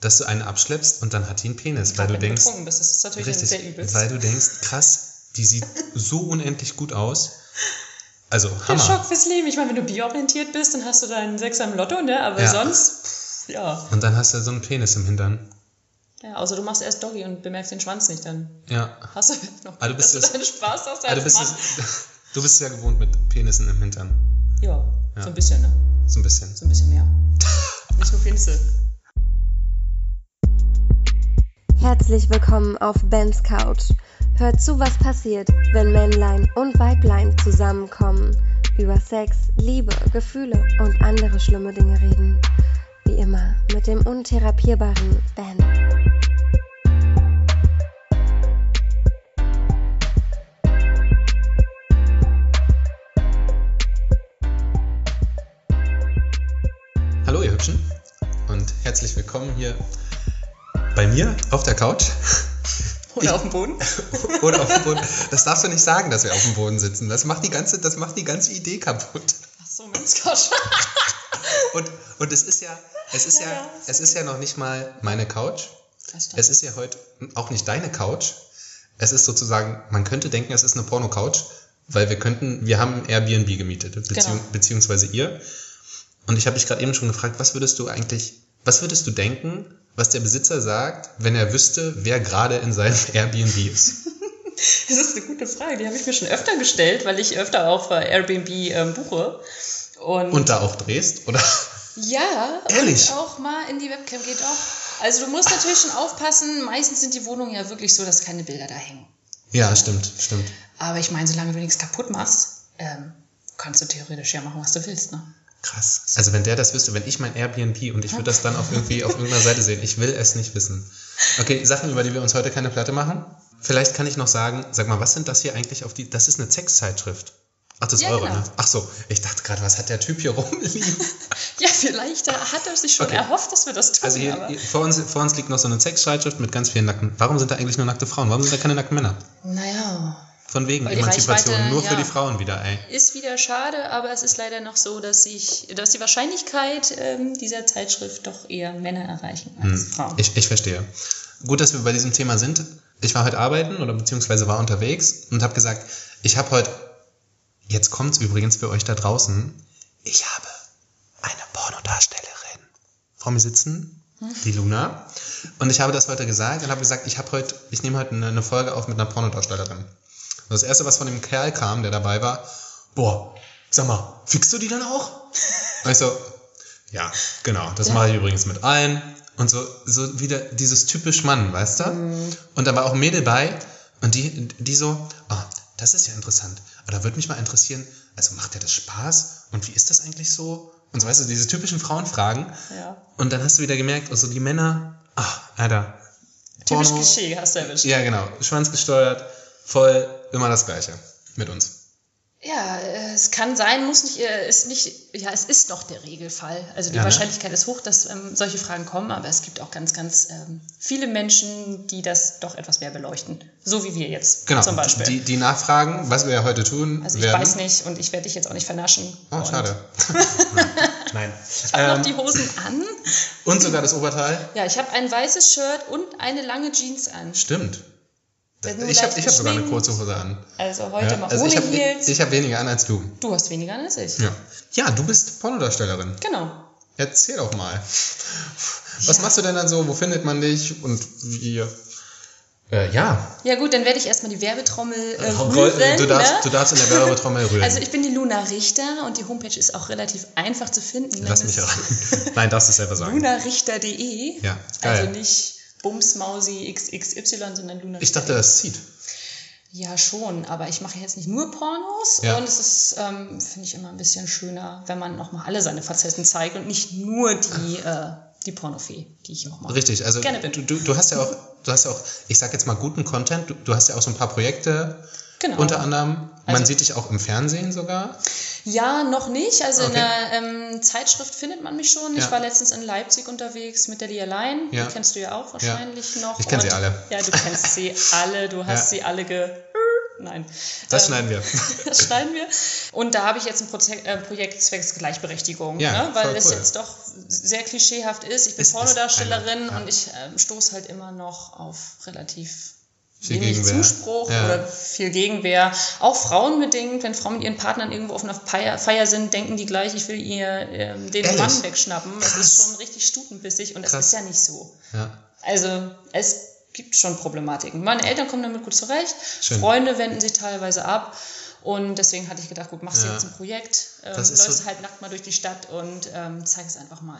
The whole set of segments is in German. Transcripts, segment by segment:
dass du einen abschleppst und dann hat die einen Penis, weil Gerade du denkst, bist, das ist natürlich richtig, sehr übel. weil du denkst, krass, die sieht so unendlich gut aus. Also Der Hammer. Schock fürs Leben. Ich meine, wenn du bierorientiert bist, dann hast du deinen Sechser im Lotto, ne? Aber Ja. sonst, pff, ja. Und dann hast du so einen Penis im Hintern. ja. Außer du machst erst Doggy und bemerkst den Schwanz nicht, dann Ja. hast du noch, du bist dass du deinen Spaß hast als du, bist Mann. es, du bist ja gewohnt mit Penissen im Hintern. Ja, Ja. so ein bisschen, ne? So ein bisschen. So ein bisschen mehr. Nicht nur Finze. Herzlich willkommen auf Bens Couch. Hört zu, was passiert, wenn Männlein und Weiblein zusammenkommen, über Sex, Liebe, Gefühle und andere schlimme Dinge reden. Wie immer mit dem untherapierbaren Ben. Hallo ihr Hübschen und herzlich willkommen hier bei mir auf der Couch. Oder auf dem Boden. Oder auf dem Boden. Das darfst du nicht sagen, dass wir auf dem Boden sitzen. Das macht die ganze, das macht die ganze Idee kaputt. Ach so, Mensch, Gott. Und, und es ist ja, es ist ja, Ja, es ist ja noch nicht mal meine Couch. Es ist ja heute auch nicht deine Couch. Es ist sozusagen, man könnte denken, es ist eine Porno-Couch, weil wir könnten, wir haben Airbnb gemietet, beziehung, Genau. beziehungsweise ihr. Und ich habe dich gerade eben schon gefragt, was würdest du eigentlich, was würdest du denken, was der Besitzer sagt, wenn er wüsste, wer gerade in seinem Airbnb ist? Das ist eine gute Frage, die habe ich mir schon öfter gestellt, weil ich öfter auf äh, Airbnb ähm, buche. Und, Und da auch drehst, oder? ja, Ehrlich? und auch mal in die Webcam geht auch. Also du musst natürlich schon aufpassen, meistens sind die Wohnungen ja wirklich so, dass keine Bilder da hängen. Ja, stimmt, stimmt. Aber ich meine, solange du nichts kaputt machst, ähm, kannst du theoretisch ja machen, was du willst. Ne? Krass. Also wenn der das wüsste, wenn ich mein Airbnb und ich würde das dann auf irgendwie auf irgendeiner Seite sehen, ich will es nicht wissen. Okay, Sachen, über die wir uns heute keine Platte machen. Vielleicht kann ich noch sagen, sag mal, was sind das hier eigentlich auf die, das ist eine Sexzeitschrift. Ach, das ist Ja, eure, genau. ne? Ach so, ich dachte gerade, was hat der Typ hier rumliegen? Ja, vielleicht äh, hat er sich schon Okay. erhofft, dass wir das tun. Also hier, aber hier vor, uns, vor uns liegt noch so eine Sexzeitschrift mit ganz vielen nackten. Warum sind da eigentlich nur nackte Frauen? Warum sind da keine nackten Männer? naja, Von wegen Emanzipation, Reichweite, nur für ja. die Frauen wieder, ey. ist wieder schade, aber es ist leider noch so, dass, ich, dass die Wahrscheinlichkeit ähm, dieser Zeitschrift doch eher Männer erreichen als Frauen. Hm. Ich, ich verstehe. Gut, dass wir bei diesem Thema sind. Ich war heute arbeiten oder beziehungsweise war unterwegs und habe gesagt, ich habe heute, jetzt kommt's übrigens für euch da draußen, ich habe eine Pornodarstellerin vor mir sitzen, die Luna. Und ich habe das heute gesagt und habe gesagt, ich habe heute, ich nehme heute eine, eine Folge auf mit einer Pornodarstellerin. Und das erste, was von dem Kerl kam, der dabei war, boah, sag mal, fixst du die dann auch? Und ich so, ja, genau, das mache ich übrigens mit allen. Und so, so wieder dieses typisch Mann, weißt du? Und da war auch ein Mädel bei und die, die so, ah, das ist ja interessant. Aber da würde mich mal interessieren, also macht dir das Spaß? Und wie ist das eigentlich so? Und so, weißt du, diese typischen Frauenfragen. Ja. Und dann hast du wieder gemerkt, also die Männer, ah, Alter. Typisch Porno- Klischee hast du erwischt. Ja, genau. Schwanzgesteuert, voll, immer das Gleiche mit uns. Ja, es kann sein, muss nicht, äh, ist nicht, ja, es ist noch der Regelfall. Also die Ja, ne? Wahrscheinlichkeit ist hoch, dass ähm, solche Fragen kommen, aber es gibt auch ganz, ganz ähm, viele Menschen, die das doch etwas mehr beleuchten. So wie wir jetzt Genau. zum Beispiel. Die, die nachfragen, was wir ja heute tun also ich werden. weiß nicht und ich werde dich jetzt auch nicht vernaschen. Oh, Und schade. Nein. Ich habe Ähm, noch die Hosen an. und sogar das Oberteil. Ja, ich habe ein weißes Shirt und eine lange Jeans an. Stimmt. Ich habe hab sogar eine kurze Hose an. Also heute Ja, mal also ohne ich habe Heels. ich hab weniger an als du. du hast weniger an als ich. Ja. ja, du bist Pornodarstellerin. Genau. Erzähl doch mal. Was machst du denn dann so? Wo findet man dich? Und wie? Äh, ja. Ja gut, dann werde ich erstmal die Werbetrommel äh, Roll- rühren. du, darfst, ne? du darfst in der Werbetrommel rühren. Also ich bin die Luna Richter und die Homepage ist auch relativ einfach zu finden. Lass mich auch. Nein, darfst du es selber sagen. lunarichter.de. Ja, geil. Also nicht Bumsmausi XXY, sondern Luna Ich dachte, das zieht. Ja, schon, aber ich mache jetzt nicht nur Pornos Ja. und es ist, ähm, finde ich, immer ein bisschen schöner, wenn man nochmal alle seine Facetten zeigt und nicht nur die, äh, die Pornofee, die ich auch mache. Richtig, also Gerne du, bitte. du, du hast ja auch, du hast ja auch, ich sag jetzt mal guten Content, du, du hast ja auch so ein paar Projekte, Genau. unter anderem, man Also- sieht dich auch im Fernsehen sogar. Ja, noch nicht. Also in Okay. der ähm, Zeitschrift findet man mich schon. Ich Ja. war letztens in Leipzig unterwegs mit der Lia Lein. Ja. Die kennst du ja auch wahrscheinlich noch. Ich kenn sie alle. Ja, du kennst sie alle. Du hast sie alle ge... nein. Das Ähm, schneiden wir. das schneiden wir. Und da habe ich jetzt ein Proze äh, Projekt zwecks Gleichberechtigung, Ja, ne? weil es cool. jetzt doch sehr klischeehaft ist. Ich bin ist Pornodarstellerin eine, ja. und ich ähm, stoße halt immer noch auf relativ Viel wenig Gegenwehr. Zuspruch Ja. oder viel Gegenwehr. Auch frauenbedingt, wenn Frauen mit ihren Partnern irgendwo auf einer Feier, sind, denken die gleich, ich will ihr ähm, den Ehrlich? Mann wegschnappen. Das Krass. ist schon richtig stutenbissig und das Krass. ist ja nicht so. Ja. Also es gibt schon Problematiken. Meine Eltern kommen damit gut zurecht. Schön. Freunde wenden sich teilweise ab. Und deswegen hatte ich gedacht, gut, machst du Ja. jetzt ein Projekt, ähm, Das läufst so- halt nackt mal durch die Stadt und ähm, zeig es einfach mal.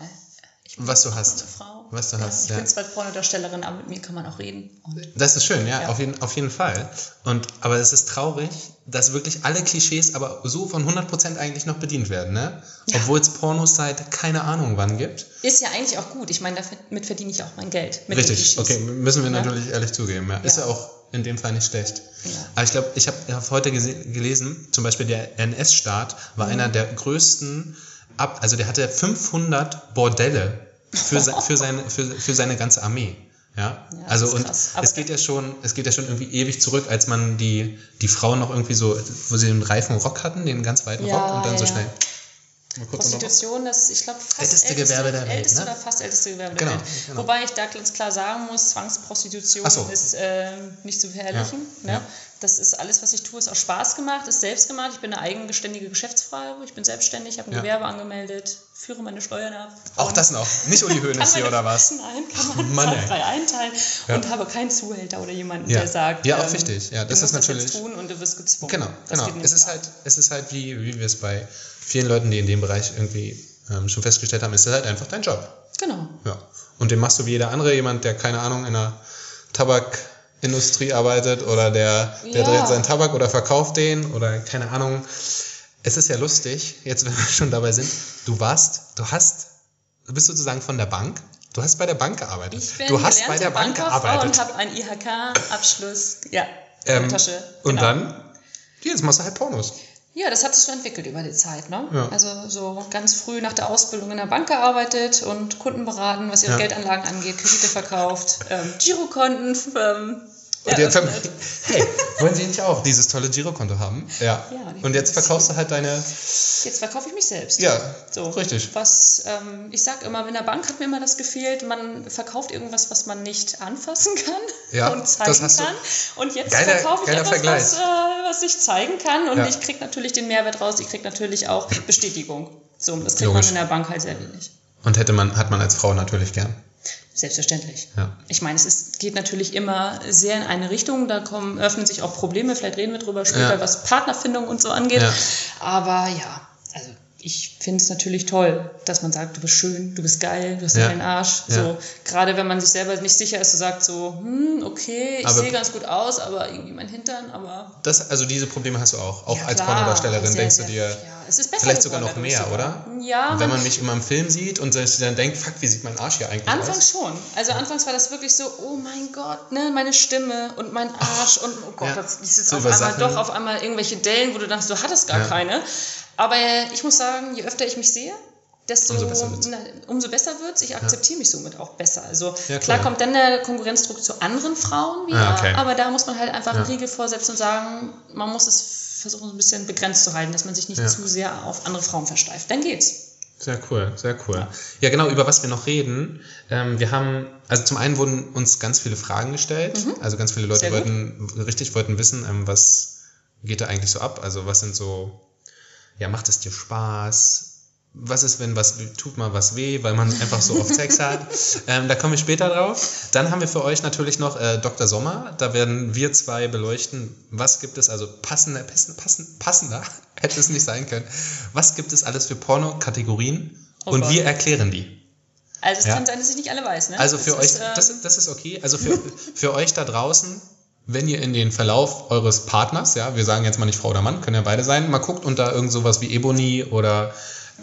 Ich bin Was du hast. Frau. Was du ja, hast, Ich ja. bin zwar Pornodarstellerin, aber mit mir kann man auch reden. Und Das ist schön, ja, Ja. Auf, jeden, auf jeden Fall. Und, aber es ist traurig, dass wirklich alle Klischees aber so von 100% eigentlich noch bedient werden, ne? Ja. Obwohl es Pornos seit keine Ahnung wann gibt. ist ja eigentlich auch gut. Ich meine, damit verdiene ich auch mein Geld. Richtig, okay, müssen wir natürlich ehrlich zugeben. Ja. Ist ja auch in dem Fall nicht schlecht. Ja. Aber ich glaube, ich habe hab heute gelesen, zum Beispiel der NS-Staat Mhm. war einer der größten, ab, also der hatte 500 Bordelle für, se, für, seine, für, für seine ganze Armee. Ja, Ja, also und es geht ja schon, es geht ja schon irgendwie ewig zurück, als man die, die Frauen noch irgendwie so, wo sie den reifen Rock hatten, den ganz weiten Ja, Rock und dann so ja. schnell. Kurz unterbrochen. Prostitution, das ist, ich glaube, fast Älteste Gewerbe der Welt, älteste ne? oder fast älteste Gewerbe Genau, der Welt. genau. Wobei ich da ganz klar sagen muss, Zwangsprostitution so. ist äh, nicht zu verherrlichen. Ja, Ne? Das ist alles, was ich tue, ist aus Spaß gemacht, ist selbst gemacht. Ich bin eine eigenständige Geschäftsfrau, ich bin selbstständig, habe ein Ja. Gewerbe angemeldet, führe meine Steuern ab. Auch das noch, nicht Uli Hoeneß hier oder was? Nein, kann man Mann, frei einteilen Ja. und habe keinen Zuhälter oder jemanden, Ja. der sagt, Ja, auch wichtig. Ja, das du ist natürlich- das tun und du wirst gezwungen. Genau, Das genau. Es ist halt, es ist halt wie, wie wir es bei vielen Leuten, die in dem Bereich irgendwie ähm, schon festgestellt haben, ist es halt einfach dein Job. Genau. Ja. Und den machst du wie jeder andere, jemand, der keine Ahnung in der Tabakindustrie arbeitet oder der, der Ja. dreht seinen Tabak oder verkauft den oder keine Ahnung. Es ist ja lustig, jetzt wenn wir schon dabei sind, du warst, du hast, du bist sozusagen von der Bank, du hast bei der Bank gearbeitet. Ich bin du hast bei der Bank gearbeitet. und habe einen IHK-Abschluss. Ja, in Ähm, der Tasche. Und genau. dann, jetzt machst du halt Pornos. Ja, das hat sich so entwickelt über die Zeit. Ne? Ja. Also so ganz früh nach der Ausbildung in der Bank gearbeitet und Kunden beraten, was ihre Ja. Geldanlagen angeht, Kredite verkauft, ähm, Girokonten. Ähm, Und jetzt haben, hey, wollen Sie nicht auch dieses tolle Girokonto haben? Ja. Ja, Und jetzt verkaufst du halt deine. Jetzt verkaufe ich mich selbst. Ja, So, richtig. Was, ähm, ich sag immer, in der Bank hat mir immer das gefehlt, man verkauft irgendwas, was man nicht anfassen kann Ja, und zeigen kann. Und jetzt Geiler- verkaufe ich etwas, Vergleich. was, äh, was ich zeigen kann. Und Ja. ich kriege natürlich den Mehrwert raus, ich kriege natürlich auch Bestätigung. So, das kriegt Logisch. man in der Bank halt sehr wenig. Und hätte man, hat man als Frau natürlich gern. Selbstverständlich. Ja. Ich meine, es ist, geht natürlich immer sehr in eine Richtung. Da kommen, öffnen sich auch Probleme. Vielleicht reden wir drüber später, Ja. was Partnerfindung und so angeht. Ja. Aber ja, ich finde es natürlich toll, dass man sagt, du bist schön, du bist geil, du hast Ja. einen Arsch. Ja. So, gerade wenn man sich selber nicht sicher ist, so sagt so, hm, okay, ich sehe ganz gut aus, aber irgendwie mein Hintern, aber Das, also diese Probleme hast du auch. Auch Ja, als Pornodarstellerin denkst du dir, ja, es ist besser vielleicht sogar noch mehr, dadurch oder? sogar. Ja, Wenn man- mich immer im Film sieht und sich dann denkt, fuck, wie sieht mein Arsch hier eigentlich Anfangs aus? schon. Also anfangs war das wirklich so, oh mein Gott, ne, meine Stimme und mein Arsch und oh Gott, Ja. das ist So auf einmal Sachen. doch auf einmal irgendwelche Dellen, wo du dachtest, du hattest gar keine. Aber ich muss sagen, je öfter ich mich sehe, desto Umso besser wird's. na, umso besser wird's. Ich akzeptiere mich somit auch besser. Also Ja, klar cool. kommt dann der Konkurrenzdruck zu anderen Frauen wieder, Ah, okay. aber da muss man halt einfach Ja. einen Riegel vorsetzen und sagen, man muss es versuchen, so ein bisschen begrenzt zu halten, dass man sich nicht Ja. zu sehr auf andere Frauen versteift. Dann geht's. Sehr cool, sehr cool. Ja, genau, über was wir noch reden. Ähm, wir haben, also zum einen wurden uns ganz viele Fragen gestellt. Also ganz viele Leute Mhm. Wollten, richtig wollten wissen, ähm, was geht da eigentlich so ab? Also was sind so, ja, macht es dir Spaß? Was ist, wenn was tut mal was weh, weil man einfach so oft Sex hat? Ähm, da kommen wir später drauf. Dann haben wir für euch natürlich noch äh, Dr. Sommer. Da werden wir zwei beleuchten, was gibt es, also passender, passender, passender, hätte es nicht sein können. Was gibt es alles für Porno-Kategorien? Oh und Gott. wir erklären die. Also es Ja. kann sein, dass ich nicht alle weiß. Ne? Also Das für ist, euch, ähm, das, das ist okay. Also für, für euch da draußen, wenn ihr in den Verlauf eures Partners, ja, wir sagen jetzt mal nicht Frau oder Mann, können ja beide sein, mal guckt und da irgend sowas wie Ebony oder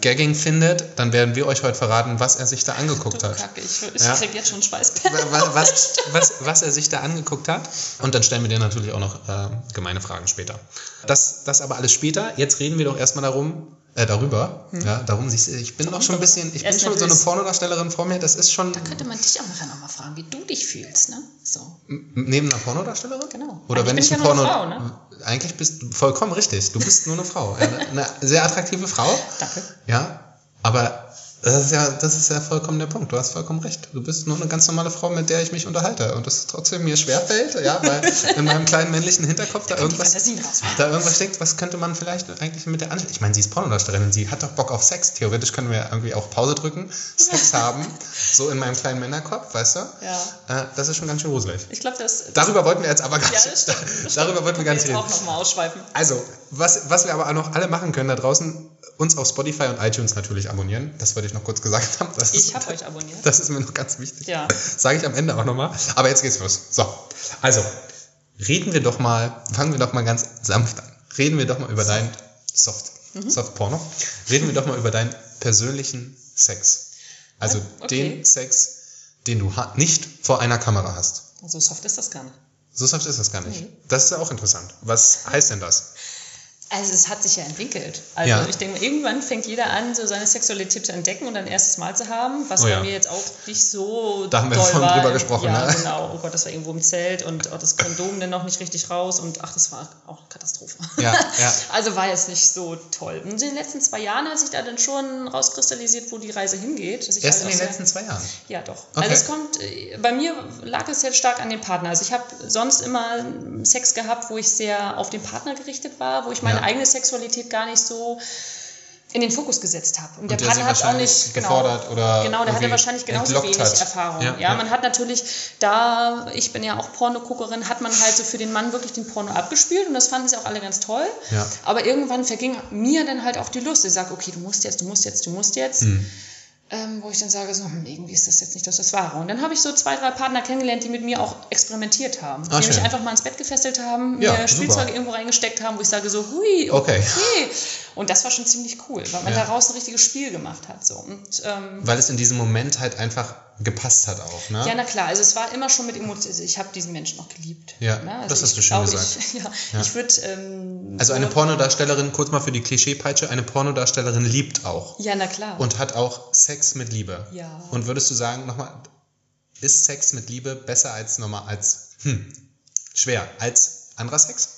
Gagging findet, dann werden wir euch heute verraten, was er sich da angeguckt Du hat. Kacke, ich, ich Ja. krieg jetzt schon Schweißperlen. was, was, was, was er sich da angeguckt hat. Und dann stellen wir dir natürlich auch noch äh, gemeine Fragen später. Das, das aber alles später. Jetzt reden wir doch erstmal darum, Äh, darüber. Ja, darum siehst du, ich bin noch schon ein bisschen, ich bin schon so eine. Pornodarstellerin vor mir, das ist schon Da könnte man dich auch nachher nochmal fragen, wie du dich fühlst, ne? So. neben einer Pornodarstellerin? Genau. Oder Eigentlich wenn ich ein ja nur Porno. eine Frau, ne? Eigentlich bist du vollkommen richtig. Du bist nur eine Frau. Eine, eine sehr attraktive Frau. Danke. Ja, aber das ist ja, das ist ja vollkommen der Punkt. Du hast vollkommen recht. Du bist nur eine ganz normale Frau, mit der ich mich unterhalte. Und das trotzdem mir schwerfällt, ja, weil in meinem kleinen männlichen Hinterkopf da die irgendwas, da irgendwas steckt, was könnte man vielleicht eigentlich mit der anstellen. Ich meine, sie ist Pornodarstellerin, sie hat doch Bock auf Sex. Theoretisch können wir irgendwie auch Pause drücken, Sex haben, so in meinem kleinen Männerkopf, weißt du? Ja. Äh, das ist schon ganz schön gruselig. Ich glaube, das, Darüber wollten wir jetzt aber gar ja, nicht. das stimmt. Das stimmt. darüber wollten wir gar nicht reden. auch nochmal ausschweifen. Also, was, was wir aber auch noch alle machen können da draußen, uns auf Spotify und iTunes natürlich abonnieren. Das wollte ich noch kurz gesagt haben. Das Ich habe euch abonniert. das ist mir noch ganz wichtig. Ja. Sage ich am Ende auch nochmal. Aber jetzt geht's los. So, also, reden wir doch mal, fangen wir doch mal ganz sanft an. Reden wir doch mal über deinen Soft, Mhm. Soft Porno. Reden wir doch mal über deinen persönlichen Sex. Also okay. den Sex, den du nicht vor einer Kamera hast. So soft ist das gar nicht. So soft ist das gar nicht. Nee. Das ist ja auch interessant. Was heißt denn das? Also es hat sich ja entwickelt. Also Ja. ich denke, irgendwann fängt jeder an, so seine Sexualität zu entdecken und ein erstes Mal zu haben, was Oh bei ja. mir jetzt auch nicht so Da haben wir doll vorhin war. drüber gesprochen, Ja, ne? genau. Oh Gott, das war irgendwo im Zelt und oh, das Kondom dann noch nicht richtig raus und ach, das war auch eine Katastrophe. Ja, ja. Also war jetzt nicht so toll. Und in den letzten zwei Jahren hat sich da dann schon rauskristallisiert, wo die Reise hingeht. Erst halt in den sehr- letzten zwei Jahren. ja, doch. Okay. Also es kommt, äh, bei mir lag es jetzt stark an den Partner. Also ich habe sonst immer Sex gehabt, wo ich sehr auf den Partner gerichtet war, wo ich meine Ja. Eigene Sexualität gar nicht so in den Fokus gesetzt habe. Und der der Partner hat auch nicht genau, gefordert oder genau, der hatte wahrscheinlich genauso wenig hat. Erfahrung. Ja, Ja, ja. man hat natürlich da, ich bin ja auch Pornoguckerin, hat man halt so für den Mann wirklich den Porno abgespielt und das fanden sie auch alle ganz toll. Ja. Aber irgendwann verging mir dann halt auch die Lust. Ich sage, okay, du musst jetzt, du musst jetzt, du musst jetzt. Hm. Ähm, wo ich dann sage, so, hm, irgendwie ist das jetzt nicht das, das Wahre. Und dann habe ich so zwei, drei Partner kennengelernt, die mit mir auch experimentiert haben. Ah, die mich schön. einfach mal ins Bett gefesselt haben, Ja, mir super. Spielzeuge irgendwo reingesteckt haben, wo ich sage so, hui, Okay. okay. Und das war schon ziemlich cool, weil man Ja. daraus ein richtiges Spiel gemacht hat. So. Und, ähm, Weil es in diesem Moment halt einfach gepasst hat auch, ne? ja, na klar, also es war immer schon mit Emotionen. Also ich habe diesen Menschen auch geliebt. Ja, ne? also das hast du schön gesagt. Ich, ja, Ja. ich würde. Ähm, Also eine Pornodarstellerin, kurz mal für die Klischeepeitsche, eine Pornodarstellerin liebt auch Ja, na klar. und hat auch Sex mit Liebe. Ja. Und würdest du sagen, nochmal, ist Sex mit Liebe besser als normal, als, hm, schwer, als anderer Sex?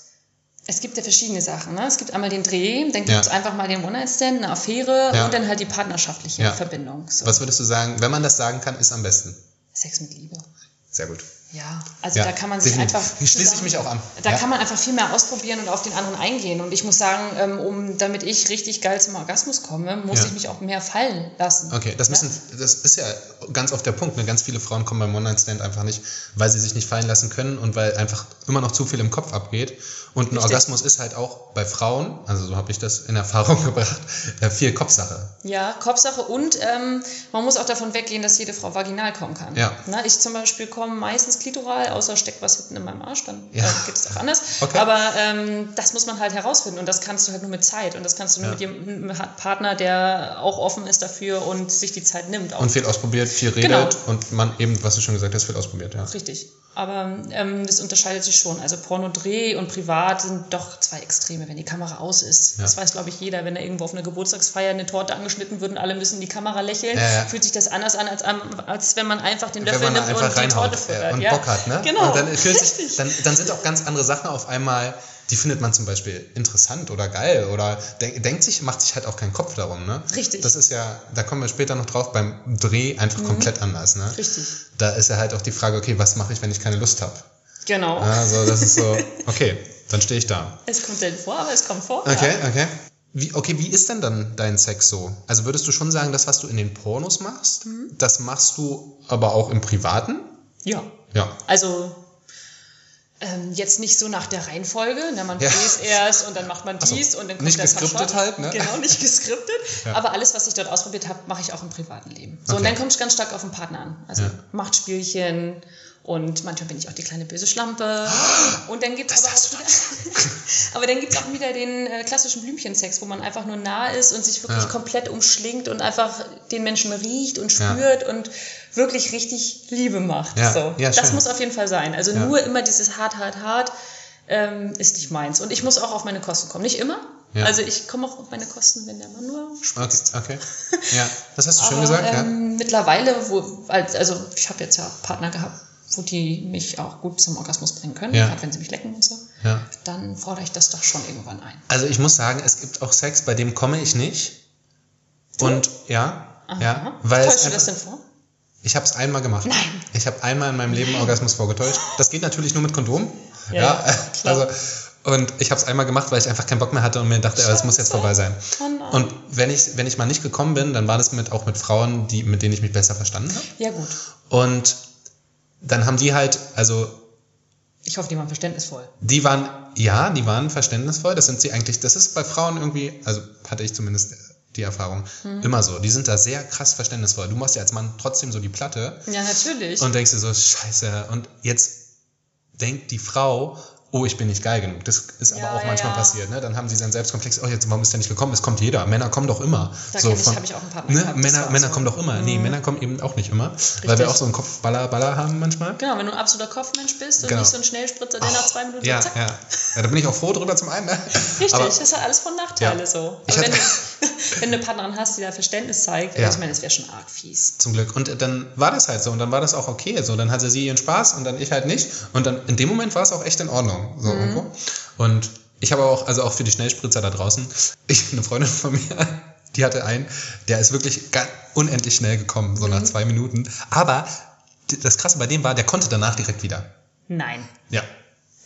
Es gibt ja verschiedene Sachen. Ne? Es gibt einmal den Dreh, dann gibt Ja. es einfach mal den One-Night-Stand, eine Affäre Ja. und dann halt die partnerschaftliche Ja. Verbindung. So. Was würdest du sagen, wenn man das sagen kann, ist am besten? Sex mit Liebe. Sehr gut. Ja, also da kann man sich definitiv. einfach. Hier schließe ich zusammen- mich auch an. Da kann man einfach viel mehr ausprobieren und auf den anderen eingehen. Und ich muss sagen, ähm, um, damit ich richtig geil zum Orgasmus komme, muss ich mich auch mehr fallen lassen. Okay, das, müssen, das ist ja ganz oft der Punkt. Ne? Ganz viele Frauen kommen beim One-Night-Stand einfach nicht, weil sie sich nicht fallen lassen können und weil einfach immer noch zu viel im Kopf abgeht. Und ein Richtig. Orgasmus ist halt auch bei Frauen, also so habe ich das in Erfahrung gebracht, äh, viel Kopfsache. Ja, Kopfsache und ähm, man muss auch davon weggehen, dass jede Frau vaginal kommen kann. Ja. Na, ich zum Beispiel komme meistens klitoral, außer steckt was hinten in meinem Arsch, dann Ja. äh, geht es auch anders. Okay. Aber ähm, das muss man halt herausfinden und das kannst du halt nur mit Zeit und das kannst du nur Ja. mit mit Partner, der auch offen ist dafür und sich die Zeit nimmt. Auch. Und viel ausprobiert, viel redet Genau. und man eben, was du schon gesagt hast, viel ausprobiert. Ja. Richtig. Aber ähm, das unterscheidet sich schon. Also Pornodreh und Privat sind doch zwei Extreme, wenn die Kamera aus ist. Ja. Das weiß, glaube ich, jeder. Wenn er irgendwo auf einer Geburtstagsfeier eine Torte angeschnitten wird und alle müssen in die Kamera lächeln, Ja, ja. fühlt sich das anders an, als, als wenn man einfach den Löffel da nimmt und die Torte futtert. und ja. Bock hat, ne? Genau. Und dann, sich, dann, dann sind auch ganz andere Sachen auf einmal, die findet man zum Beispiel interessant oder geil oder denk, denkt sich, macht sich halt auch keinen Kopf darum, ne? Richtig. Mhm. Das ist ja, da kommen wir später noch drauf, beim Dreh einfach komplett anders, ne? Richtig. Da ist ja halt auch die Frage, okay, was mache ich, wenn ich keine Lust habe? Genau. Also das ist so, okay, dann stehe ich da. Es kommt selten vor, aber es kommt vor. Okay, Ja. okay. Wie, okay, wie ist denn dann dein Sex so? Also würdest du schon sagen, das, was du in den Pornos machst, Mhm. das machst du aber auch im Privaten? ja. Ja. Also ähm, jetzt nicht so nach der Reihenfolge, ne, man Ja. fräst erst und dann macht man so, dies und dann kommt nicht der geskriptet Cut-Shot. halt, ne? Genau, nicht geskriptet. Ja. Aber alles, was ich dort ausprobiert habe, mache ich auch im privaten Leben. So, Okay. und dann kommt es ganz stark auf den Partner an. Also Ja. Machtspielchen und manchmal bin ich auch die kleine böse Schlampe. Und dann gibt es aber auch wieder, aber dann gibt's auch wieder den äh, klassischen Blümchensex, wo man einfach nur nah ist und sich wirklich Ja. komplett umschlingt und einfach den Menschen riecht und Ja. spürt und wirklich richtig Liebe macht. Ja. So. Ja, das schön. muss auf jeden Fall sein. Also Ja. nur immer dieses hart, hart, hart ähm, ist nicht meins. Und ich muss auch auf meine Kosten kommen. Nicht immer. Ja. Also ich komme auch auf meine Kosten, wenn der Mann nur Okay, spritzt. okay. Ja, das hast du schön Aber, gesagt, ja. ähm, Mittlerweile, wo, als- also ich habe jetzt ja Partner gehabt, wo die mich auch gut zum Orgasmus bringen können, Ja. gerade wenn sie mich lecken und so, ja. dann fordere ich das doch schon irgendwann ein. Also ich muss sagen, es gibt auch Sex, bei dem komme ich nicht. Und ja, ja, weil Täuschst du das denn vor? ich habe es einmal gemacht. Nein. Ich habe einmal in meinem Leben Orgasmus vorgetäuscht. Das geht natürlich nur mit Kondom. Ja, Ja, klar. also und ich habe es einmal gemacht, weil ich einfach keinen Bock mehr hatte und mir dachte, es muss jetzt vorbei sein. Oh. Und wenn ich, wenn ich mal nicht gekommen bin, dann war das mit, auch mit Frauen, die, mit denen ich mich besser verstanden habe. Ja gut. Und dann haben die halt, also Ich hoffe, die waren verständnisvoll. die waren, ja, die waren verständnisvoll. Das sind sie eigentlich, das ist bei Frauen irgendwie, also hatte ich zumindest die Erfahrung, Mhm. immer so. Die sind da sehr krass verständnisvoll. Du machst ja als Mann trotzdem so die Platte Ja, natürlich. und denkst dir so, scheiße. Und jetzt denkt die Frau, oh, ich bin nicht geil genug. Das ist Ja, aber auch ja, manchmal ja. passiert. Ne? Dann haben sie seinen Selbstkomplex, oh, jetzt, warum ist der nicht gekommen? Es kommt jeder. Männer kommen doch immer. Da so ich- von- hab ich auch einen Partner ne? gehabt, das Männer, Männer so. kommen doch immer. Nee, Männer kommen eben auch nicht immer. Weil wir Richtig. auch so einen Kopfballer-Baller haben manchmal. genau, wenn du ein absoluter Kopfmensch bist und Genau. nicht so ein Schnellspritzer, der nach zwei Minuten Ja, zack. ja. ja, da bin ich auch froh drüber zum einen. Ne? Richtig, Aber, das hat alles von Nachteile Ja. so. Ich wenn, hatte- du, wenn du eine Partnerin hast, die da Verständnis zeigt, Ja. ich meine, das wäre schon arg fies. Zum Glück. Und dann war das halt so und dann war das auch okay. So, dann hatte sie ihren Spaß und dann ich halt nicht. Und dann in dem Moment war es auch echt in Ordnung. So Mhm. irgendwo. Und ich habe auch, also auch für die Schnellspritzer da draußen, ich, eine Freundin von mir, die hatte einen, der ist wirklich unendlich schnell gekommen, so nach Mhm. zwei Minuten. Aber das Krasse bei dem war, der konnte danach direkt wieder. Nein, Ja.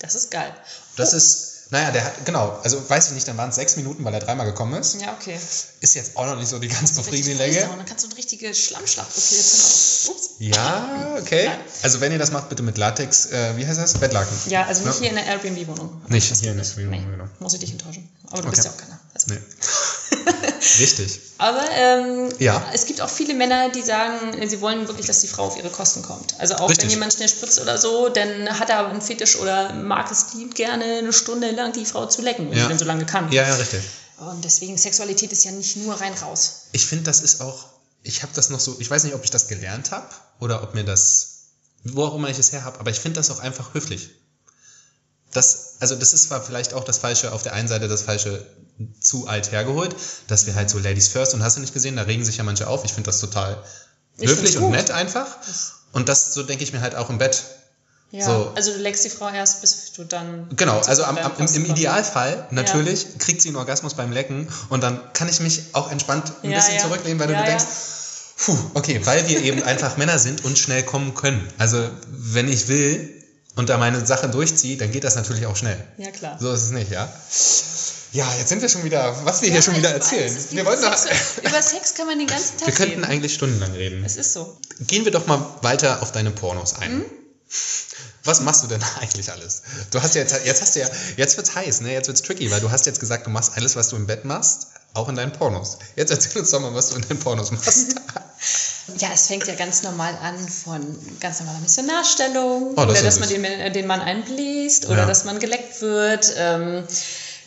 das ist geil. Das ist, naja, der hat, genau, also weiß ich nicht, dann waren es sechs Minuten, weil er dreimal gekommen ist. Ja, okay. Ist jetzt auch noch nicht so die ganz befriedigende Richtig Länge. Dann kannst du eine richtige Schlammschlacht. Okay, jetzt. Ups. Ja, okay. Nein. Also wenn ihr das macht, bitte mit Latex, äh, wie heißt das? Bettlaken. Ja, also nicht Ja. hier in der Airbnb-Wohnung. Nicht hier in der Airbnb-Wohnung, Nee, genau. muss ich dich enttäuschen. Aber du Okay. bist ja auch keiner. Also. Nee. Richtig. Aber ähm, Ja. es gibt auch viele Männer, die sagen, sie wollen wirklich, dass die Frau auf ihre Kosten kommt. Also auch Richtig. wenn jemand schnell spritzt oder so, dann hat er aber einen Fetisch oder mag es lieb gerne eine Stunde lang die Frau zu lecken, wenn Ja. sie denn so lange kann. Ja, ja, richtig. Und deswegen, Sexualität ist ja nicht nur rein raus. Ich finde, das ist auch, ich habe das noch so, ich weiß nicht, ob ich das gelernt habe oder ob mir das, wo auch immer ich es her habe, aber ich finde das auch einfach höflich. Das, also das ist zwar vielleicht auch das Falsche, auf der einen Seite das Falsche zu alt hergeholt, dass wir halt so Ladies first und hast du nicht gesehen, da regen sich ja manche auf. Ich finde das total Ich höflich und nett einfach. Und das, so denke ich mir halt auch im Bett. Ja. So. Also du leckst die Frau erst, bis du dann. Genau, also am, am, im, im. Idealfall natürlich kriegt sie einen Orgasmus beim Lecken und dann kann ich mich auch entspannt ein Ja, bisschen ja. zurücklehnen, weil du Ja, denkst, ja. puh, okay, weil wir eben einfach Männer sind und schnell kommen können. Also wenn ich will und da meine Sache durchziehe, dann geht das natürlich auch schnell. Ja, klar. So ist es nicht, ja? Ja, jetzt sind wir schon wieder, was wir hier schon Ja, wieder weiß, erzählen. es wir wollten doch, Sex, über Sex kann man den ganzen Tag wir könnten reden. eigentlich stundenlang reden. Es ist so. Gehen wir doch mal weiter auf deine Pornos ein. Mhm. Was machst du denn eigentlich alles? Du hast ja jetzt, jetzt hast du ja, jetzt wird's heiß, ne? Jetzt wird's tricky, weil du hast jetzt gesagt, du machst alles, was du im Bett machst, auch in deinen Pornos. Jetzt erzähl uns doch mal, was du in deinen Pornos machst. Ja, es fängt ja ganz normal an von ganz normaler Missionarstellung Oh, das oder dass man den, den Mann einbläst oder Ja. dass man geleckt wird. Ähm,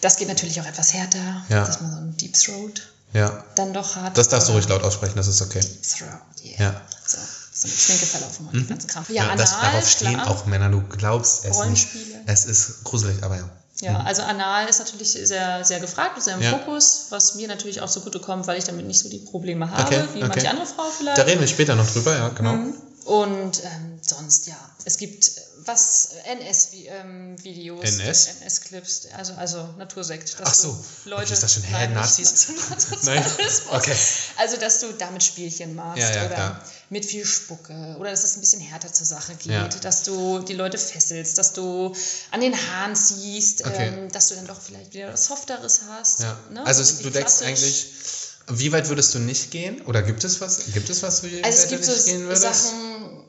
das geht natürlich auch etwas härter, Ja. dass man so einen Deep Throat ja. dann doch hat. Das darfst du ruhig laut aussprechen, das ist okay. Deep Throat, yeah. Ja. So, so Schminke verlaufen und den ganzen Kram. Ja, anal, das, darauf stehen klar. auch Männer, du glaubst es nicht. Es ist gruselig, aber ja. Ja, also anal ist natürlich sehr, sehr gefragt, sehr im Ja. Fokus, was mir natürlich auch zugutekommt, weil ich damit nicht so die Probleme habe, Okay, wie okay. manche andere Frau vielleicht. Da reden wir später noch drüber, ja, genau. Mhm. Und ähm, sonst, ja, es gibt äh, was NS-Videos, NS? NS-Clips, also, also Natursekt. dass Ach so. du Leute, ist das schon Nein, Hä, Nazis? Nein? Okay. Also, dass du damit Spielchen machst Ja, ja, oder klar. mit viel Spucke oder dass es ein bisschen härter zur Sache geht, Ja. dass du die Leute fesselst, dass du an den Haaren ziehst, Okay. ähm, dass du dann doch vielleicht wieder was Softeres hast. Ne? Also So du klassisch. eigentlich, wie weit würdest du nicht gehen? Oder gibt es was? Gibt es was, wie Also es weit gibt du nicht so gehen würdest? Sachen,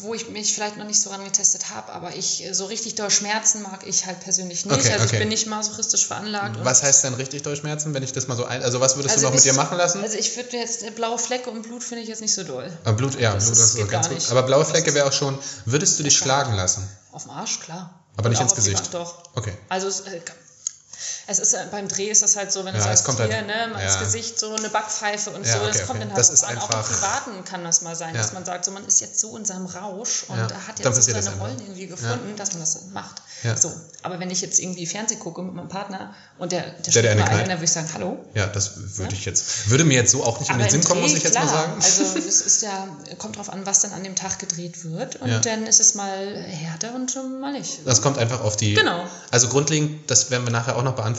wo ich mich vielleicht noch nicht so rangetestet habe, aber ich so richtig doll Schmerzen mag ich halt persönlich nicht. Okay, also okay. ich bin nicht masochistisch veranlagt. Was heißt denn richtig doll Schmerzen, wenn ich das mal so ein... Also was würdest also du noch mit dir machen lassen? Also ich würde jetzt äh, blaue Flecke und Blut finde ich jetzt nicht so doll. Aber Blut, ja, das Blut ist- so ganz gar gut. nicht. Aber blaue Flecke wäre auch schon... Würdest du dich schlagen lassen? Auf dem Arsch, klar. Aber nicht Und ins auf die Gesicht? Doch. Okay. Also es, äh, Es ist ja, beim Dreh ist das halt so, wenn du Ja, es sagst, kommt hier, halt- ne, mal ins Gesicht so eine Backpfeife und so, okay, das kommt okay. dann halt Das ist an. Auch einfach- im Privaten kann das mal sein, dass man sagt, so man ist jetzt so in seinem Rausch und hat jetzt so seine. Rollen irgendwie gefunden, dass man das macht. So, aber wenn ich jetzt irgendwie Fernsehen gucke mit meinem Partner und der, der, der steht eine mal ein, knallt. dann würde ich sagen, hallo. Ja, das würde ich jetzt, würde mir jetzt so auch nicht in Aber den Sinn kommen, muss ich jetzt klar. mal sagen. Also es ist ja, kommt drauf an, was dann an dem Tag gedreht wird und Ja. dann ist es mal härter und mal nicht. Das kommt einfach auf die. Genau. Also grundlegend, das werden wir nachher auch noch beantworten.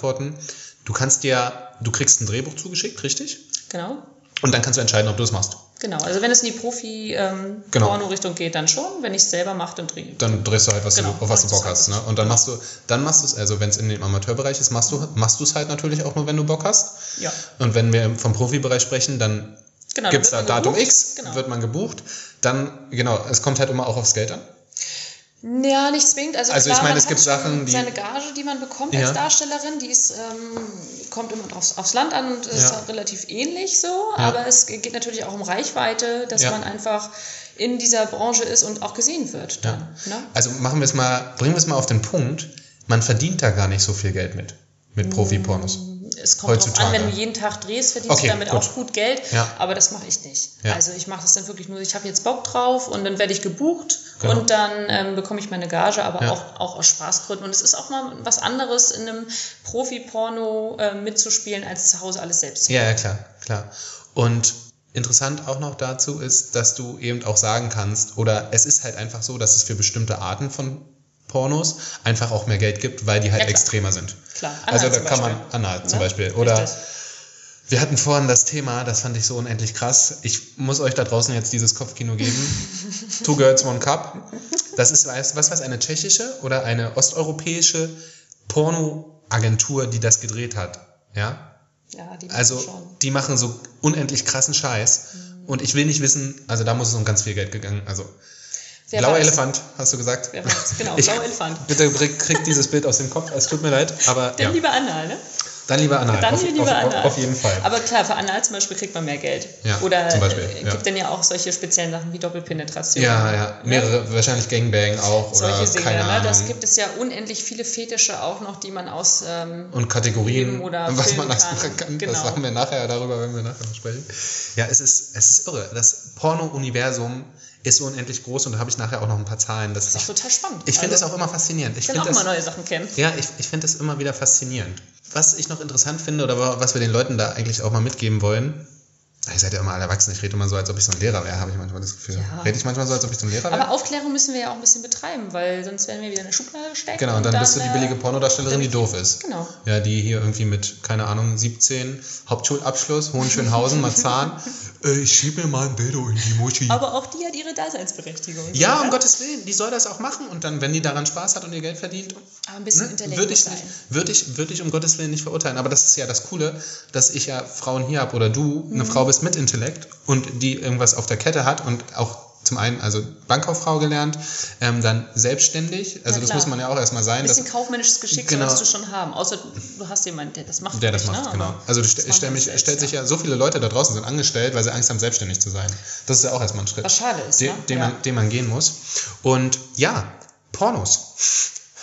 Du kannst dir, du kriegst ein Drehbuch zugeschickt, richtig? Genau. Und dann kannst du entscheiden, ob du es machst. Genau, also wenn es in die Genau. Profi-Porno-Richtung geht, dann schon. Wenn ich es selber mache, dann drehe ich. Dann drehst du halt, was Genau, du, auf was du Bock das hast. halt. Ne? Und dann machst du, dann machst du es, also wenn es in dem Amateurbereich ist, machst du machst du es halt natürlich auch nur, wenn du Bock hast. Ja. Und wenn wir vom Profibereich sprechen, dann Genau, gibt es da Datum gebucht. X, Genau. wird man gebucht. Dann, genau, es kommt halt immer auch aufs Geld an. Ja, nicht zwingend. Also, Also klar, ich meine, es gibt Sachen, die- Seine Gage, die man bekommt Ja. als Darstellerin, die ist, ähm, kommt immer aufs, aufs Land an und ist Ja. relativ ähnlich so. Ja. Aber es geht natürlich auch um Reichweite, dass man einfach in dieser Branche ist und auch gesehen wird. Dann, ne? Also machen wir es mal, bringen wir es mal auf den Punkt, man verdient da gar nicht so viel Geld mit, mit Profi-Pornos. Es kommt drauf Heutzutage. an, wenn du jeden Tag drehst, verdienst Okay, du damit gut. auch gut Geld. Ja. Aber das mache ich nicht. Ja. Also ich mache das dann wirklich nur, ich habe jetzt Bock drauf und dann werde ich gebucht Genau. und dann ähm, bekomme ich meine Gage, aber Ja. auch, auch aus Spaßgründen. Und es ist auch mal was anderes, in einem Profi-Porno äh, mitzuspielen, als zu Hause alles selbst zu Ja, ja, klar, klar. Und interessant auch noch dazu ist, dass du eben auch sagen kannst, oder es ist halt einfach so, dass es für bestimmte Arten von Pornos einfach auch mehr Geld gibt, weil die halt Ja, extremer sind. Klar, also da kann man, anal zum Ne? Beispiel. Oder Richtig. wir hatten vorhin das Thema, das fand ich so unendlich krass. Ich muss euch da draußen jetzt dieses Kopfkino geben. Two Girls, One Cup. Das ist, was, was eine tschechische oder eine osteuropäische Pornoagentur, die das gedreht hat. Ja? Ja, die machen Also, schon. die machen so unendlich krassen Scheiß. Und ich will nicht wissen, also da muss es um ganz viel Geld gegangen. Also, Wer blauer weiß. Elefant, hast du gesagt? Wer weiß, genau, Ich- blauer Elefant. Bitte krieg, dieses Bild aus dem Kopf, es tut mir leid, aber Dann ja. lieber Anal, ne? Dann lieber Anal. Dann auf, lieber auf, Anal. auf jeden Fall. Aber klar, für Anal zum Beispiel kriegt man mehr Geld. Ja, Oder zum Beispiel, äh, ja. gibt dann ja auch solche speziellen Sachen wie Doppelpenetration. ja, ja, mehrere, wahrscheinlich Gangbang auch Solche oder Dinge, keine ne? Ahnung. Das gibt es ja unendlich viele Fetische auch noch, die man aus ähm, und Kategorien, oder was man das kann. machen kann. Das Genau. machen wir nachher darüber, wenn wir nachher sprechen. Ja, es ist, es ist irre. Das Porno-Universum ist so unendlich groß und da habe ich nachher auch noch ein paar Zahlen. Das Das ist total spannend. ich finde also, das auch immer faszinierend. Ich will finde auch das, mal neue Sachen kennen. Ja, ich, ich finde das immer wieder faszinierend. Was ich noch interessant finde oder was wir den Leuten da eigentlich auch mal mitgeben wollen, ihr seid ja immer alle erwachsen, ich rede immer so, als ob ich so ein Lehrer wäre, habe ich manchmal das Gefühl. Ja. Rede ich manchmal so, als ob ich so ein Lehrer wäre? Aber Aufklärung müssen wir ja auch ein bisschen betreiben, weil sonst werden wir wieder in eine Schublade gesteckt. Genau, und dann, bist du die äh, billige Pornodarstellerin, die doof ist. Genau. Ja, die hier irgendwie mit, keine Ahnung, 17, Hauptschulabschluss, Hohenschönhausen, Marzahn, äh, ich schieb mir mal ein Bildo in die Muschi. Aber auch die hat ihre Daseinsberechtigung. ja, um ne? Gottes Willen, die soll das auch machen und dann, wenn die daran Spaß hat und ihr Geld verdient, Aber ein bisschen ne, Intellekt würde ich, nicht, würde, ich, würde ich um Gottes Willen nicht verurteilen. Aber das ist ja das Coole, dass ich ja Frauen hier habe oder du Mhm. eine Frau bist mit Intellekt und die irgendwas auf der Kette hat und auch zum einen, also Bankkauffrau gelernt, ähm, dann selbstständig, also Ja, das muss man ja auch erstmal sein. Ein dass- bisschen kaufmännisches Geschick Genau. solltest du schon haben. Außer du hast jemanden, der das macht. Der das dich, macht, ne? genau. Aber Also du st stell mich, selbst, stellt sich ja, so viele Leute da draußen sind angestellt, weil sie Angst haben, selbstständig zu sein. Das ist ja auch erstmal ein Schritt. Was schade ist, den, ne? den, Ja. man, den man gehen muss. Und ja, Pornos.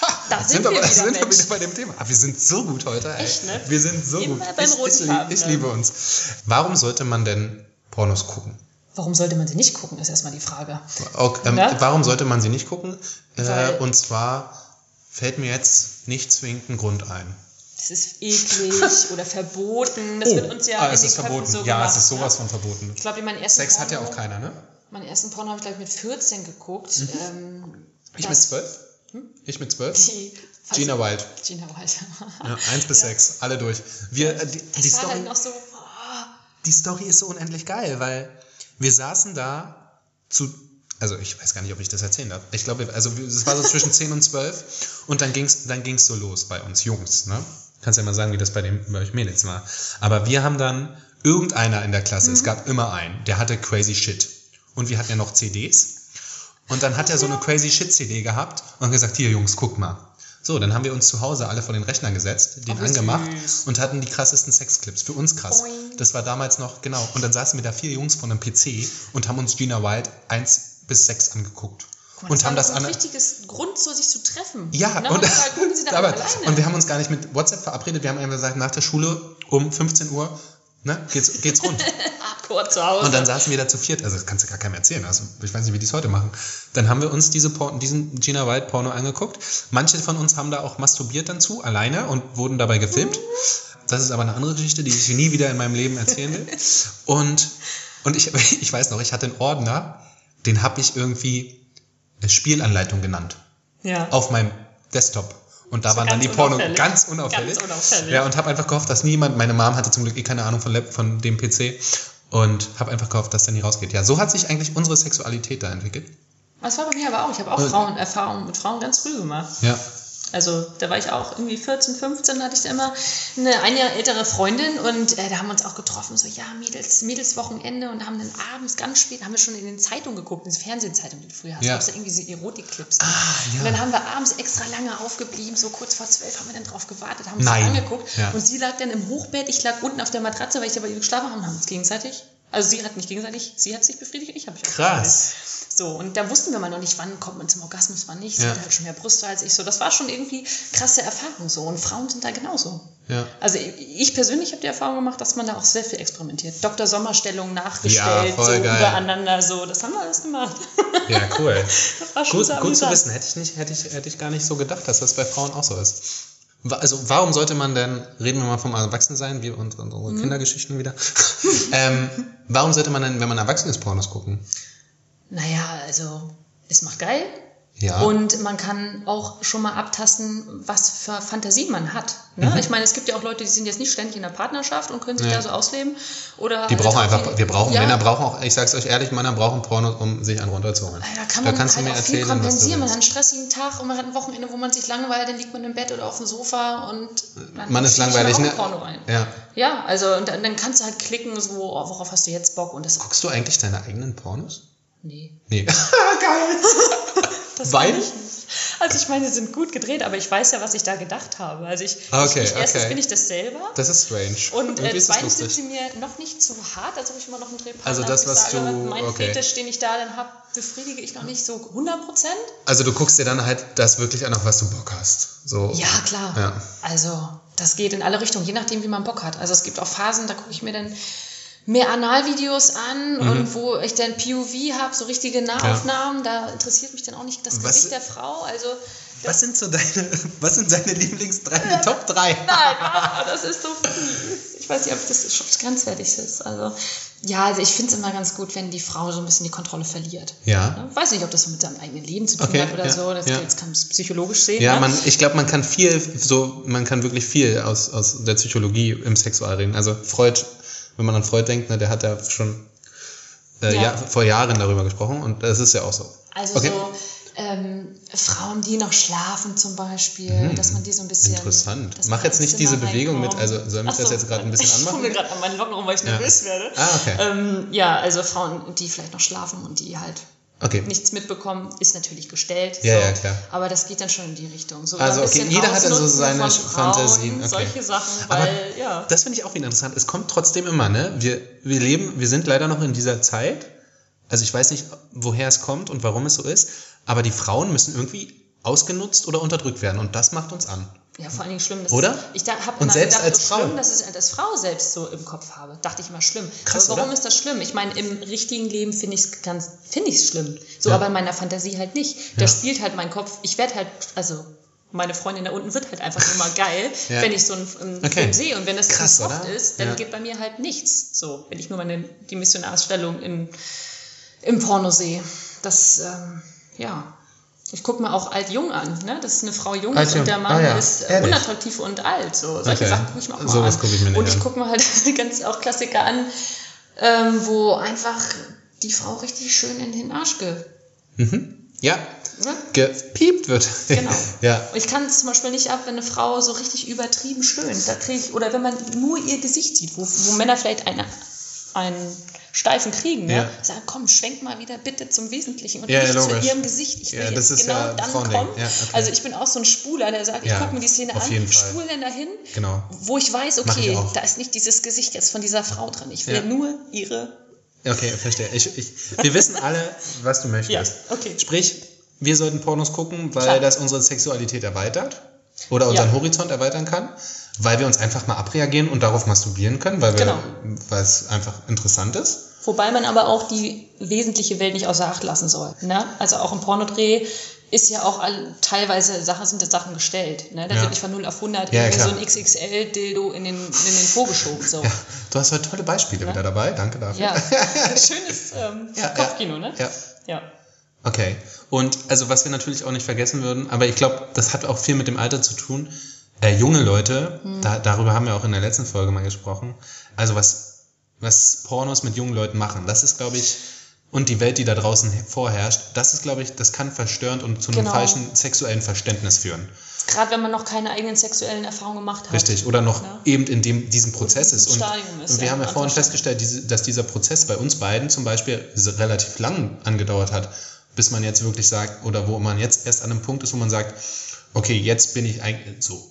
Ha, Da jetzt sind wir aber- wieder, sind wir wieder bei dem Thema. Ah, wir sind so gut heute. Ey. Echt, ne? Wir sind so Immer gut. beim ich, ich, ich ne? liebe uns. Warum sollte man denn Pornos gucken? Warum sollte man sie nicht gucken, ist erstmal die Frage. Okay, ähm, Ne? Warum sollte man sie nicht gucken? Äh, und zwar fällt mir jetzt nicht zwingend ein Grund ein. Das ist eklig oder verboten. Das wird uns ja ah, es ist verboten. so ja, gemacht, es ist sowas ne? von verboten. Ich glaube, meinen ersten Sex hat ja Porno- auch keiner, ne? Meinen ersten Porno habe ich, glaube ich, mit 14 geguckt. Ähm, Ich mit das- zwölf? Ich mit zwölf? Die, Gina Wild. Gina Wild. Ja, eins bis sechs, alle durch. Wir, äh, die, Das die, war Story, halt noch so. oh, die Story ist so unendlich geil, weil wir saßen da zu, also ich weiß gar nicht, ob ich das erzählen darf. Ich glaube, also es war so zwischen 10 und 12 und dann ging's, dann ging's so los bei uns Jungs, ne? Kannst ja mal sagen, wie das bei, dem, bei euch Mädels war. Aber wir haben dann irgendeiner in der Klasse, es gab immer einen, der hatte Crazy Shit. Und wir hatten ja noch CDs. Und dann hat er so eine Crazy Shit CD gehabt und gesagt, hier Jungs, guckt mal. So, dann haben wir uns zu Hause alle vor den Rechner gesetzt, den Oh, angemacht süß. und hatten die krassesten Sexclips. Für uns krass. Boing. Das war damals noch, genau. Und dann saßen wir da vier Jungs vor einem PC und haben uns Gina Wild 1 bis 6 angeguckt. Guck mal, und haben das so ein an. richtiges Grund, so sich zu treffen. Ja, und, und halt aber, und wir haben uns gar nicht mit WhatsApp verabredet. Wir haben einfach gesagt, nach der Schule um 15 Uhr ne, geht's, geht's rund. Hardcore zu Hause. Und dann saßen wir da zu viert. Also das kannst du gar keinem erzählen. Also ich weiß nicht, wie die es heute machen. Dann haben wir uns diese Por diesen Gina Wild Porno angeguckt. Manche von uns haben da auch masturbiert dann zu, alleine und wurden dabei gefilmt. Das ist aber eine andere Geschichte, die ich nie wieder in meinem Leben erzählen will. Und, und ich, ich weiß noch, ich hatte einen Ordner, den habe ich irgendwie Spielanleitung genannt. ja. Auf meinem Desktop. Und da So waren dann die Porno ganz unauffällig. Ganz unauffällig. Ja, und habe einfach gehofft, dass niemand, meine Mom hatte zum Glück eh keine Ahnung von, Lab, von dem PC und habe einfach gehofft, dass der nie rausgeht. Ja, so hat sich eigentlich unsere Sexualität da entwickelt. Das war bei mir aber auch. Ich habe auch. Frauenerfahrungen mit Frauen ganz früh gemacht. Ja. Also da war ich auch irgendwie 14, 15, hatte ich da immer eine ein Jahr ältere Freundin und äh, da haben wir uns auch getroffen, so ja, Mädels, Mädelswochenende und haben dann abends ganz spät, haben wir schon in den Zeitungen geguckt, in den Fernsehzeitungen, die du früher hast, Ja. gab es da irgendwie so Erotikclips. Ah, ja. Und dann haben wir abends extra lange aufgeblieben, so kurz vor zwölf haben wir dann drauf gewartet, haben uns angeguckt Ja. und sie lag dann im Hochbett, ich lag unten auf der Matratze, weil ich aber ihr geschlafen habe, und haben uns gegenseitig, also sie hat nicht gegenseitig, sie hat sich befriedigt, ich habe mich. Krass. So, und da wussten wir mal noch nicht, wann kommt man zum Orgasmus, wann nicht. Sie Ja. hatte halt schon mehr Brüste als ich. So, das war schon irgendwie krasse Erfahrung so. Und Frauen sind da genauso. Ja. Also ich persönlich habe die Erfahrung gemacht, dass man da auch sehr viel experimentiert. Dr. Sommerstellung nachgestellt, Ja, so geil. übereinander, so. Das haben wir alles gemacht. Ja, cool. Das war schon gut, so gut zu wissen. Hätte ich, nicht, hätte, ich, hätte ich gar nicht so gedacht, dass das bei Frauen auch so ist. Also warum sollte man denn, reden wir mal vom Erwachsensein, wir und unsere Mhm. Kindergeschichten wieder, ähm, warum sollte man denn, wenn man erwachsen ist, Pornos gucken? Naja, also es macht geil. Ja. Und man kann auch schon mal abtasten, was für Fantasie man hat. Ne? Ich meine, es gibt ja auch Leute, die sind jetzt nicht ständig in der Partnerschaft und können sich Mhm. Ja. da so ausleben. Oder Die halt brauchen auch einfach, die- wir brauchen, ja, Männer brauchen auch, ich sag's euch ehrlich, Männer brauchen Pornos, um sich einen runterzuholen. Da kann man kannst du halt mir auch viel erzählen, du kompensieren. Man hat einen stressigen Tag und man hat ein Wochenende, wo man sich langweilt, dann liegt man im Bett oder auf dem Sofa und dann Man ist langweilig, mir ne? Porno rein. Ja. Ja, also und dann, dann kannst du halt klicken, so, oh, worauf hast du jetzt Bock und das. Guckst du eigentlich deine eigenen Pornos? Nee. Nee. Das Weil? ich nicht. Also ich meine, sie sind gut gedreht, aber ich weiß ja, was ich da gedacht habe. Also ich, Okay, ich, ich erstens okay. bin ich das selber. Das ist strange. Und äh, zweitens sind sie mir noch nicht zu hart, als ob ich immer noch einen Drehpartner Also das, was sage, du- mein okay. Fetisch, den ich da dann habe, befriedige ich noch nicht so 100 Prozent. Also du guckst dir dann halt das wirklich an, auf was du Bock hast. So. Ja, klar. Ja. Also, das geht in alle Richtungen, je nachdem, wie man Bock hat. Also, es gibt auch Phasen, da gucke ich mir dann mehr Analvideos an Mhm. und wo ich dann POV habe, so richtige Nahaufnahmen, da interessiert mich dann auch nicht das Was- Gesicht der Frau. Also, Was sind so deine, was sind deine Lieblings drei, die Top 3? nein, das ist so fies. Ich weiß nicht, ob das schon grenzwertig ist. Also, ja, also ich finde es immer ganz gut, wenn die Frau so ein bisschen die Kontrolle verliert. Ja. Ne? Weiß nicht, ob das so mit seinem eigenen Leben zu tun Okay, hat oder ja, so. Das ja. jetzt kann man es psychologisch sehen. Ja, ne? man, ich glaube, man kann viel, so, man kann wirklich viel aus, aus der Psychologie im Sexual reden. Also Freud, wenn man an Freud denkt, ne, der hat ja schon äh, Ja. ja. vor Jahren darüber gesprochen und das ist ja auch so. Also Okay. so ähm, Frauen, die noch schlafen zum Beispiel, dass man die so ein bisschen... Interessant. Mach jetzt nicht diese Bewegung mit, reinkommt. also soll mich Ach das so, jetzt gerade ein bisschen Ich anmachen? fummel mir gerade an meinen Locken rum, weil ich Ja. nervös werde. Ah, okay. Ähm, ja, also Frauen, die vielleicht noch schlafen und die halt Okay. nichts mitbekommen, ist natürlich gestellt. Ja, so. ja, klar. Aber das geht dann schon in die Richtung. So Also, okay, jeder hat also seine Frauen, Fantasien, okay. Solche Sachen, Aber weil, ja. Das finde ich auch wieder interessant. Es kommt trotzdem immer, ne? Wir, wir leben, wir sind leider noch in dieser Zeit. Also ich weiß nicht, woher es kommt und warum es so ist, aber die Frauen müssen irgendwie ausgenutzt oder unterdrückt werden und das macht uns an. Ja, vor allen Dingen schlimm. Das Oder? Ich da, habe Und immer selbst gedacht, als Frau. schlimm, dass ich als Frau selbst so im Kopf habe. Dachte ich immer schlimm. Krass, aber warum oder? ist das schlimm? Ich meine, im richtigen Leben finde ich es ganz, finde ich es schlimm. So, Ja. aber in meiner Fantasie halt nicht. Da Ja. spielt halt mein Kopf. Ich werde halt, also meine Freundin da unten wird halt einfach immer geil, Ja. wenn ich so einen, einen Okay. Film sehe. Und wenn das Krass, zu soft ist, dann geht bei mir halt nichts. So, wenn ich nur meine die Missionarsstellung in, im Porno sehe. Das, ähm, ja. Ich gucke mir auch alt-jung an, ne? Das ist eine Frau jung ist Alt-jung. und der Mann Ah, ja. ist äh, unattraktiv und alt. So, solche Okay. Sachen gucke ich mir auch mal Sowas an. ich mir nicht und ich gucke mir halt ganz auch Klassiker an, ähm, wo einfach die Frau richtig schön in den Arsch ge... Ja, Ne? gepiept wird. Genau. ja. Ich kann es zum Beispiel nicht ab, wenn eine Frau so richtig übertrieben stöhnt. Da krieg ich, oder wenn man nur ihr Gesicht sieht, wo, wo Männer vielleicht eine, einen steifen kriegen. Ne? Ja. Sagen, komm, schwenk mal wieder bitte zum Wesentlichen und Ja, nicht zu logisch. ihrem Gesicht. Ich will Ja, jetzt genau ja dann Frauending. kommen. Okay. Also ich bin auch so ein Spuler, der sagt, ich gucke mir die Szene auf an, spule dann dahin, Genau. wo ich weiß, ich okay, auch. da ist nicht dieses Gesicht jetzt von dieser Frau drin. Ich will nur ihre... Okay, verstehe. Ich, ich, wir wissen alle, was du möchtest. Ja, okay. Sprich, wir sollten Pornos gucken, weil Klar. das unsere Sexualität erweitert oder unseren. Horizont erweitern kann, weil wir uns einfach mal abreagieren und darauf masturbieren können, weil, wir, Genau. es einfach interessant ist. Wobei man aber auch die wesentliche Welt nicht außer Acht lassen soll. Ne? Also auch im Pornodreh ist ja auch all, teilweise Sachen, sind da Sachen gestellt. Ne? Da Ja. wird nicht von 0 auf 100 Ja, irgendwie so ein XXL-Dildo in den, in den Po geschoben. So. Ja, du hast heute tolle Beispiele wieder dabei, danke dafür. Ja, schönes ähm, Ja, Kopfkino, ne? Ja. ja. Okay. Und also was wir natürlich auch nicht vergessen würden, aber ich glaube, das hat auch viel mit dem Alter zu tun. Äh, junge Leute, Hm. da, darüber haben wir auch in der letzten Folge mal gesprochen. Also was, was Pornos mit jungen Leuten machen, das ist, glaube ich, und die Welt, die da draußen vorherrscht, das ist, glaube ich, das kann verstörend und zu einem Genau. falschen sexuellen Verständnis führen. Gerade wenn man noch keine eigenen sexuellen Erfahrungen gemacht hat. Richtig. Oder noch Ja. eben in dem, diesem Prozess ist. Und, ist, und wir ja, haben ja vorhin festgestellt, diese, dass dieser Prozess bei uns beiden zum Beispiel relativ lang angedauert hat, bis man jetzt wirklich sagt, oder wo man jetzt erst an einem Punkt ist, wo man sagt, okay, jetzt bin ich eigentlich so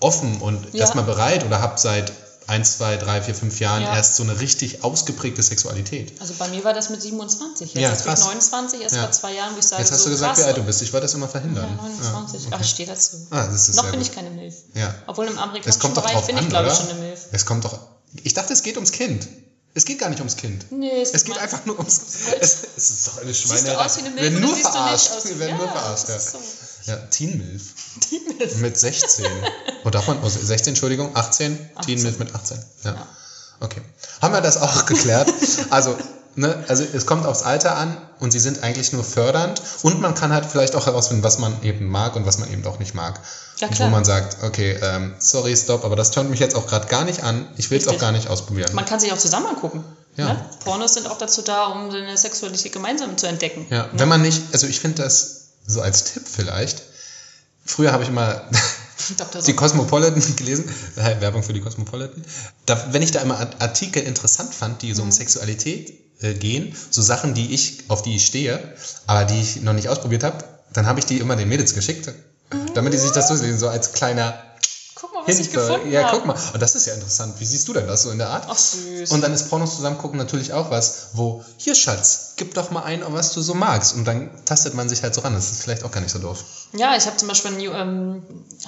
offen und Ja. erstmal bereit oder habe seit ein, zwei, drei, vier, fünf Jahren Ja. erst so eine richtig ausgeprägte Sexualität. Also bei mir war das mit 27. Jetzt Ja, ist bin ich krass. 29, erst Ja. vor zwei Jahren, wo ich sage, Jetzt hast so du gesagt, krass. wie alt du bist. Ich wollte das immer verhindern. Ja, 29. Ja, Ach, okay. ich stehe dazu. Ah, das ist Noch bin gut. ich keine Milf. Ja. Obwohl im Es amerikanischen Bereich bin an, ich, glaube ich, schon eine Milf. Es kommt doch. Ich dachte, es geht ums Kind. Es geht gar nicht ums Kind. Nee, Es geht mein- einfach nur ums. Es, es ist doch eine Siehst Schweine. du aus wie eine Wir Milf werden nur siehst verarscht. wie Wir werden nur verarscht, ja. so. Ja, Teen Milf. Mit 16. Oh, darf man? Oh, 16, Entschuldigung, 18? Teen 18. Milf mit 18. Ja. Ja. Okay. Haben wir das auch geklärt? Also, ne, also es kommt aufs Alter an und sie sind eigentlich nur fördernd und man kann halt vielleicht auch herausfinden, was man eben mag und was man eben auch nicht mag. Ja, und wo klar. man sagt, okay, ähm, sorry, stop, aber das tönt mich jetzt auch gerade gar nicht an. Ich will es auch gar nicht ausprobieren. Man kann sich auch zusammen angucken. Ja. Ne? Pornos sind auch dazu da, um seine Sexualität gemeinsam zu entdecken. Ja, wenn man nicht, also ich finde das so als Tipp vielleicht. Früher habe ich immer Dr. die. Cosmopolitan gelesen, äh, Werbung für die Cosmopolitan. Da, wenn ich da immer Art- Artikel interessant fand, die so um Sexualität äh, gehen, so Sachen, die ich, auf die ich stehe, aber die ich noch nicht ausprobiert habe, dann habe ich die immer den Mädels geschickt, damit die sich das durchlesen, so als kleiner mal, was ich Hilfe. gefunden Ja, habe. guck mal. Und das ist ja interessant. Wie siehst du denn das so in der Art? Ach, süß. Und dann ist Pornos zusammen gucken natürlich auch was, wo, hier Schatz, gib doch mal ein, was du so magst. Und dann tastet man sich halt so ran. Das ist vielleicht auch gar nicht so doof. Ja, ich habe zum Beispiel einen, ähm,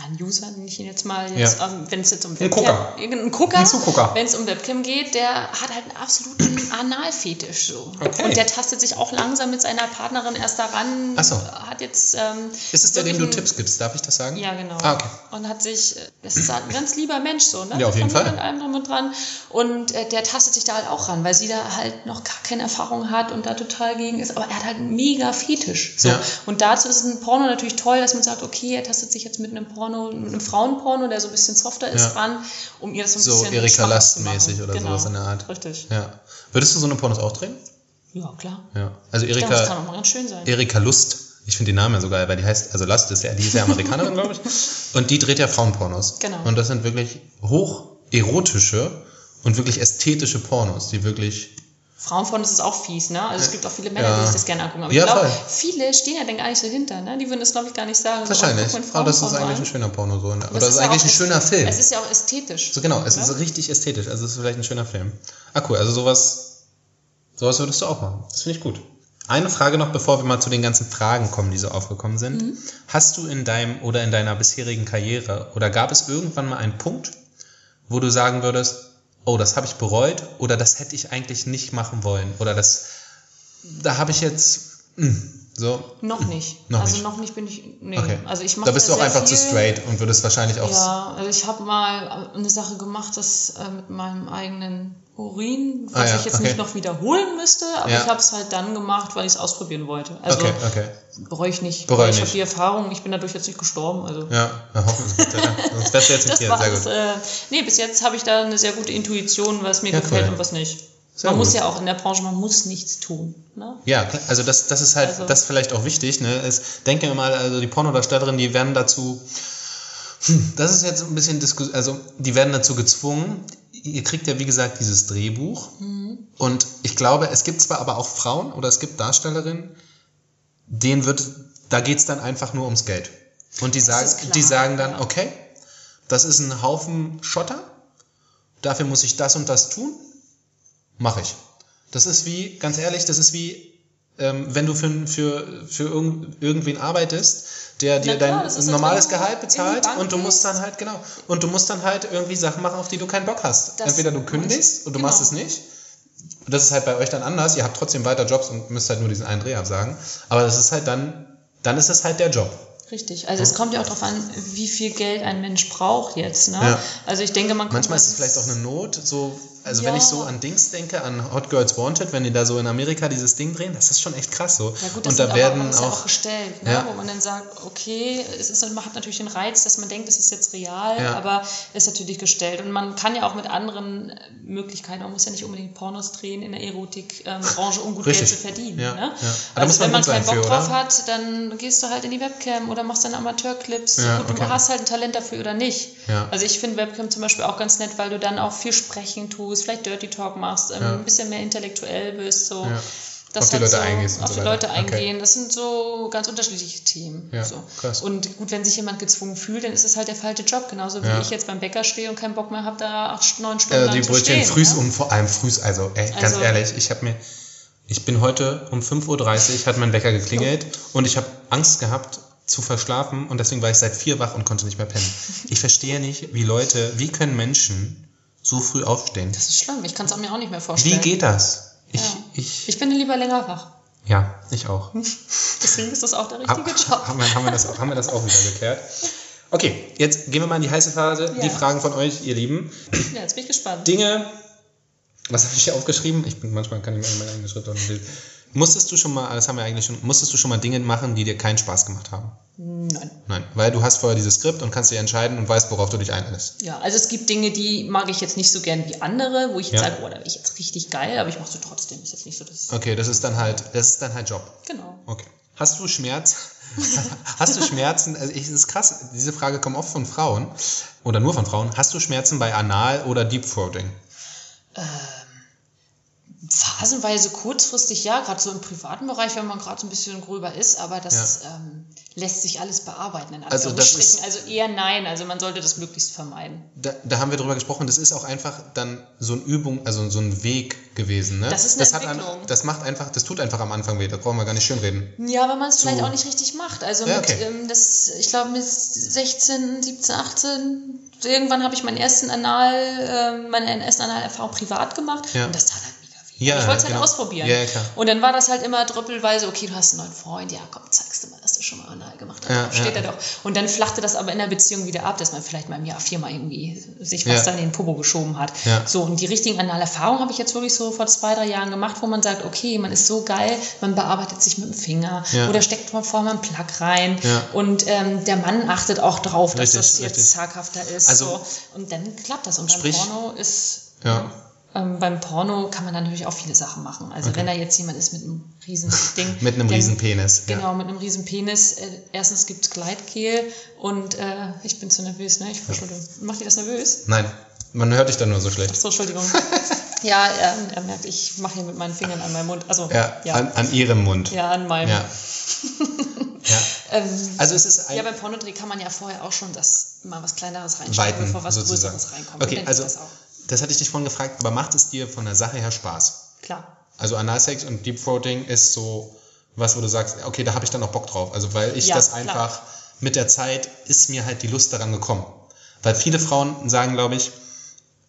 einen User, nenne ich ihn jetzt mal, jetzt, Ja. ähm, wenn es jetzt um Ein Gucker. Ein Zugucker. wenn es um Webcam geht, der hat halt einen absoluten Analfetisch so. Okay. Und der tastet sich auch langsam mit seiner Partnerin erst daran. Ach so. Hat jetzt. Ähm, Ist es der, dem du Tipps gibst? Darf ich das sagen? Ja, genau. Ah, okay. Und hat sich, äh, das ist halt ein ganz lieber Mensch so, ne? Ja, auf jeden Familie Fall. Und allem drum und dran. Und äh, der tastet sich da halt auch ran, weil sie da halt noch gar keine Erfahrung hat und da total gegen ist. Aber er hat halt einen mega Fetisch. So. Ja. Und dazu ist ein Porno natürlich toll, dass man sagt, okay, er tastet sich jetzt mit einem Porno, mit einem Frauenporno, der so ein bisschen softer ist, Ja. ran, um ihr das so ein So bisschen Erika Last zu machen. mäßig oder genau. sowas in der Art. Richtig. Ja. Würdest du so eine Pornos auch drehen? Ja, klar. Ja. Also glaube, das kann Erika, auch mal ganz schön sein. Erika Lust. Ich finde den Namen ja so geil, weil die heißt, also Lust ist ja, die ist ja Amerikanerin, glaube ich. Und die dreht ja Frauenpornos. Genau. Und das sind wirklich hoch erotische und wirklich ästhetische Pornos, die wirklich Frauenporno ist auch fies, ne? Also es gibt auch viele Männer, Ja. die sich das gerne angucken. Aber Ja, ich glaube, viele stehen ja dann gar nicht so hinter, ne? Die würden das, glaube ich, gar nicht sagen. So, Wahrscheinlich. oh, Aber das ist eigentlich ein schöner Porno so. Oder Das ist eigentlich ein schöner Film. Es ist ja auch ästhetisch. So genau, es oder? ist richtig ästhetisch. Also es ist vielleicht ein schöner Film. Ah cool, also sowas, sowas würdest du auch machen. Das finde ich gut. Eine Frage noch, bevor wir mal zu den ganzen Fragen kommen, die so aufgekommen sind. Mhm. Hast du in deinem oder in deiner bisherigen Karriere oder gab es irgendwann mal einen Punkt, wo du sagen würdest, oh, das habe ich bereut oder das hätte ich eigentlich nicht machen wollen oder das, da habe ich jetzt, mh, so, Noch nicht. Noch also nicht. noch nicht bin ich. Nee. okay. Also ich mache da bist du auch einfach viel, zu straight und würdest wahrscheinlich auch, Ja, also ich habe mal eine Sache gemacht, das äh, mit meinem eigenen Urin, was Ah ja, ich jetzt okay. nicht noch wiederholen müsste, aber Ja. ich habe es halt dann gemacht, weil ich es ausprobieren wollte. Also okay, okay. bereue ich nicht. Bereue ich habe die Erfahrung, ich bin dadurch jetzt nicht gestorben. Also Ja, hoffentlich. Sonst wärst du jetzt nicht hier. Sehr gut. Äh, nee, bis jetzt habe ich da eine sehr gute Intuition, was mir Ja, gefällt cool. und was nicht. Sehr man muss gut. ja auch in der Branche, man muss nichts tun. Ne? Ja, also das, das ist halt, Also- das ist vielleicht auch wichtig. Ne? Es, denke mal, also die Pornodarstellerinnen, die werden dazu, hm, das ist jetzt ein bisschen Diskussion, also die werden dazu gezwungen. Ihr kriegt ja, wie gesagt, dieses Drehbuch. Mhm. Und ich glaube, es gibt zwar aber auch Frauen oder es gibt Darstellerinnen, denen wird, da geht's dann einfach nur ums Geld. Und die sagen, die sagen dann, okay, das ist ein Haufen Schotter, dafür muss ich das und das tun, mache ich. Das ist wie, ganz ehrlich, das ist wie ähm, wenn du für, für, für irgend, irgendwen arbeitest, der dir klar, dein das normales Gehalt bezahlt und du musst dann halt, genau, und du musst dann halt irgendwie Sachen machen, auf die du keinen Bock hast. Das- Entweder du kündigst und du Genau. machst es nicht. Das ist halt bei euch dann anders. Ihr habt trotzdem weiter Jobs und müsst halt nur diesen einen Dreh absagen. Aber das ist halt dann, dann ist es halt der Job. Richtig. Also es kommt ja auch darauf an, wie viel Geld ein Mensch braucht jetzt. Ne? Ja. Also ich denke, man kommt Manchmal ist es das- vielleicht auch eine Not, so, also wenn Ja. ich so an Dings denke, an Hot Girls Wanted, wenn die da so in Amerika dieses Ding drehen, das ist schon echt krass so. Ja gut, das und da werden ja auch, auch gestellt, ne? Ja. wo man dann sagt, okay, es ist, man hat natürlich den Reiz, dass man denkt, es ist jetzt real, Ja. aber es ist natürlich gestellt. Und man kann ja auch mit anderen Möglichkeiten, man muss ja nicht unbedingt Pornos drehen in der Erotikbranche, um gut Richtig. Geld zu verdienen. Ja, Ne? Also man wenn man keinen Bock für, drauf hat, dann gehst du halt in die Webcam oder machst dann Amateurclips. Gut, okay. Du hast halt ein Talent dafür oder nicht. Also ich finde Webcam zum Beispiel auch ganz nett, weil du dann auch viel sprechen tust, vielleicht Dirty Talk machst, ähm, Ja. ein bisschen mehr intellektuell bist. So. Ja. Das Auf die Leute so, eingehst auf so die. Leute Okay. eingehen. Das sind so ganz unterschiedliche Themen. Ja, so. krass. Und gut, wenn sich jemand gezwungen fühlt, dann ist es halt der falsche Job. Genauso wie Ja. ich jetzt beim Bäcker stehe und keinen Bock mehr habe, da acht, neun Stunden lang die zu Brötchen stehen. frühs ne? und vor allem frühs, also ey, ganz Also- ehrlich, ich habe mir, ich bin heute um 5.30 Uhr, hat mein Wecker geklingelt und ich habe Angst gehabt zu verschlafen und deswegen war ich seit vier wach und konnte nicht mehr pennen. Ich verstehe nicht, wie Leute, wie können Menschen so früh aufstehen? Das ist schlimm. Ich kann es mir auch nicht mehr Wie vorstellen. geht das? Ich, Ja. ich, Ich bin lieber länger wach. ja, ich auch. Deswegen ist das auch der Hab, richtige Job. haben, wir, haben, wir das, auch- haben wir das auch wieder geklärt? Okay, jetzt gehen wir mal in die heiße Phase. Die Ja. Fragen von euch, ihr Lieben. Ja, jetzt bin ich gespannt. Dinge, was habe ich hier aufgeschrieben? Ich bin manchmal kann ich mir meine eigenen Schritte lesen. Musstest du schon mal, das haben wir eigentlich schon, musstest du schon mal Dinge machen, die dir keinen Spaß gemacht haben? Nein. Nein, weil du hast vorher dieses Skript und kannst dir entscheiden und weißt, worauf du dich einlässt. Ja, also es gibt Dinge, die mag ich jetzt nicht so gern wie andere, wo ich jetzt Ja. sage, oh, da bin ich jetzt richtig geil, aber ich mache sie trotzdem. Ist jetzt nicht so, dass. Okay, das ist dann halt, das ist dann halt Job. Genau. Okay. Hast du Schmerz? Hast du Schmerzen? Also ich, das ist krass. Diese Frage kommt oft von Frauen oder nur von Frauen. Hast du Schmerzen bei Anal oder Deep Throating? Phasenweise kurzfristig ja, gerade so im privaten Bereich, wenn man gerade so ein bisschen gröber ist, aber das ähm, lässt sich alles bearbeiten in Also das Anführungsstrichen. Also, eher nein, also man sollte das möglichst vermeiden. Da, da haben wir drüber gesprochen. Das ist auch einfach dann so eine Übung, also so ein Weg gewesen. Ne? Das ist eine hat Entwicklung. An, das macht einfach, das tut einfach am Anfang weh. Das brauchen wir gar nicht schönreden. Ja, weil man es vielleicht auch nicht richtig macht. Also Ja, mit, okay. ähm, das, ich glaube mit 16, 17, 18, irgendwann habe ich meinen ersten Anal, ähm, meine ersten Analerfahrung privat gemacht Ja. und das tat halt. Ja, ich wollte es genau. halt ausprobieren. Ja, klar. Und dann war das halt immer dröppelweise, okay, du hast einen neuen Freund, ja komm, zeigst du mal, dass du schon mal Anal gemacht hast. Ja, Steht ja. da doch. Und dann flachte das aber in der Beziehung wieder ab, dass man vielleicht mal im Jahr viermal irgendwie sich was Ja. dann in den Popo geschoben hat. Ja. So, und die richtigen Analerfahrungen habe ich jetzt wirklich so vor zwei, drei Jahren gemacht, wo man sagt, okay, man ist so geil, man bearbeitet sich mit dem Finger Ja. oder steckt mal vorher mal einen Plug rein und ähm, der Mann achtet auch drauf, dass Richtig, das jetzt richtig. zaghafter ist. Also- so. Und dann klappt das. Und beim Sprich- Porno ist Ja. Ähm, beim Porno kann man dann natürlich auch viele Sachen machen. Also wenn da jetzt jemand ist mit einem riesen Ding. Mit einem dann- riesen Penis. Genau, Ja. mit einem riesen Penis. Äh, erstens gibt es Gleitgel und äh, ich bin zu nervös, ne? Ich Entschuldigung. Macht ihr das nervös? Nein, man hört dich dann nur so schlecht. Achso, Entschuldigung. ja, er, er merkt, ich mache hier mit meinen Fingern an meinem Mund. Also, Ja, ja. An, an ihrem Mund. ja, an meinem. Ja. ja. Ähm, Also es ist ein, ja, beim Pornodreh kann man ja vorher auch schon das mal was Kleineres reinschreiben, bevor was sozusagen. Größeres reinkommt. Okay, also das hatte ich dich vorhin gefragt, aber macht es dir von der Sache her Spaß? Klar. Also Analsex und Deep Throating ist so was, wo du sagst, okay, da habe ich dann auch Bock drauf. Also weil ich Ja, das klar. einfach mit der Zeit ist mir halt die Lust daran gekommen. Weil viele Frauen sagen, glaube ich,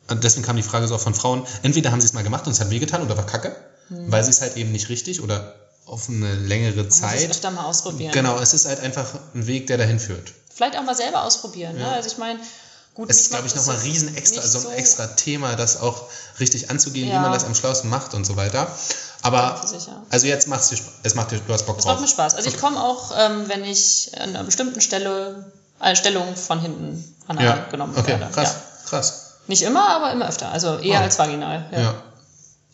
und deswegen kam die Frage so auch von Frauen, entweder haben sie es mal gemacht und es hat wehgetan oder war kacke, weil sie es halt eben nicht richtig oder auf eine längere Man muss Zeit. öfter mal ausprobieren. Genau, es ist halt einfach ein Weg, der dahin führt. Vielleicht auch mal selber ausprobieren. Ne? Also ich meine, gut, Es ist, glaube ich, macht nochmal riesen extra, so ein so- extra Thema, das auch richtig anzugehen, wie Ja. man das am schlausten macht und so weiter. Aber, also jetzt macht's dir, es macht dir, du hast Bock Es drauf. macht mir Spaß. Also ich komme auch, ähm, wenn ich an einer bestimmten Stelle eine Stellung von hinten an ja, genommen okay, werde. krass, Ja. krass. Nicht immer, aber immer öfter. Also eher Oh. als vaginal. Ja. Ja,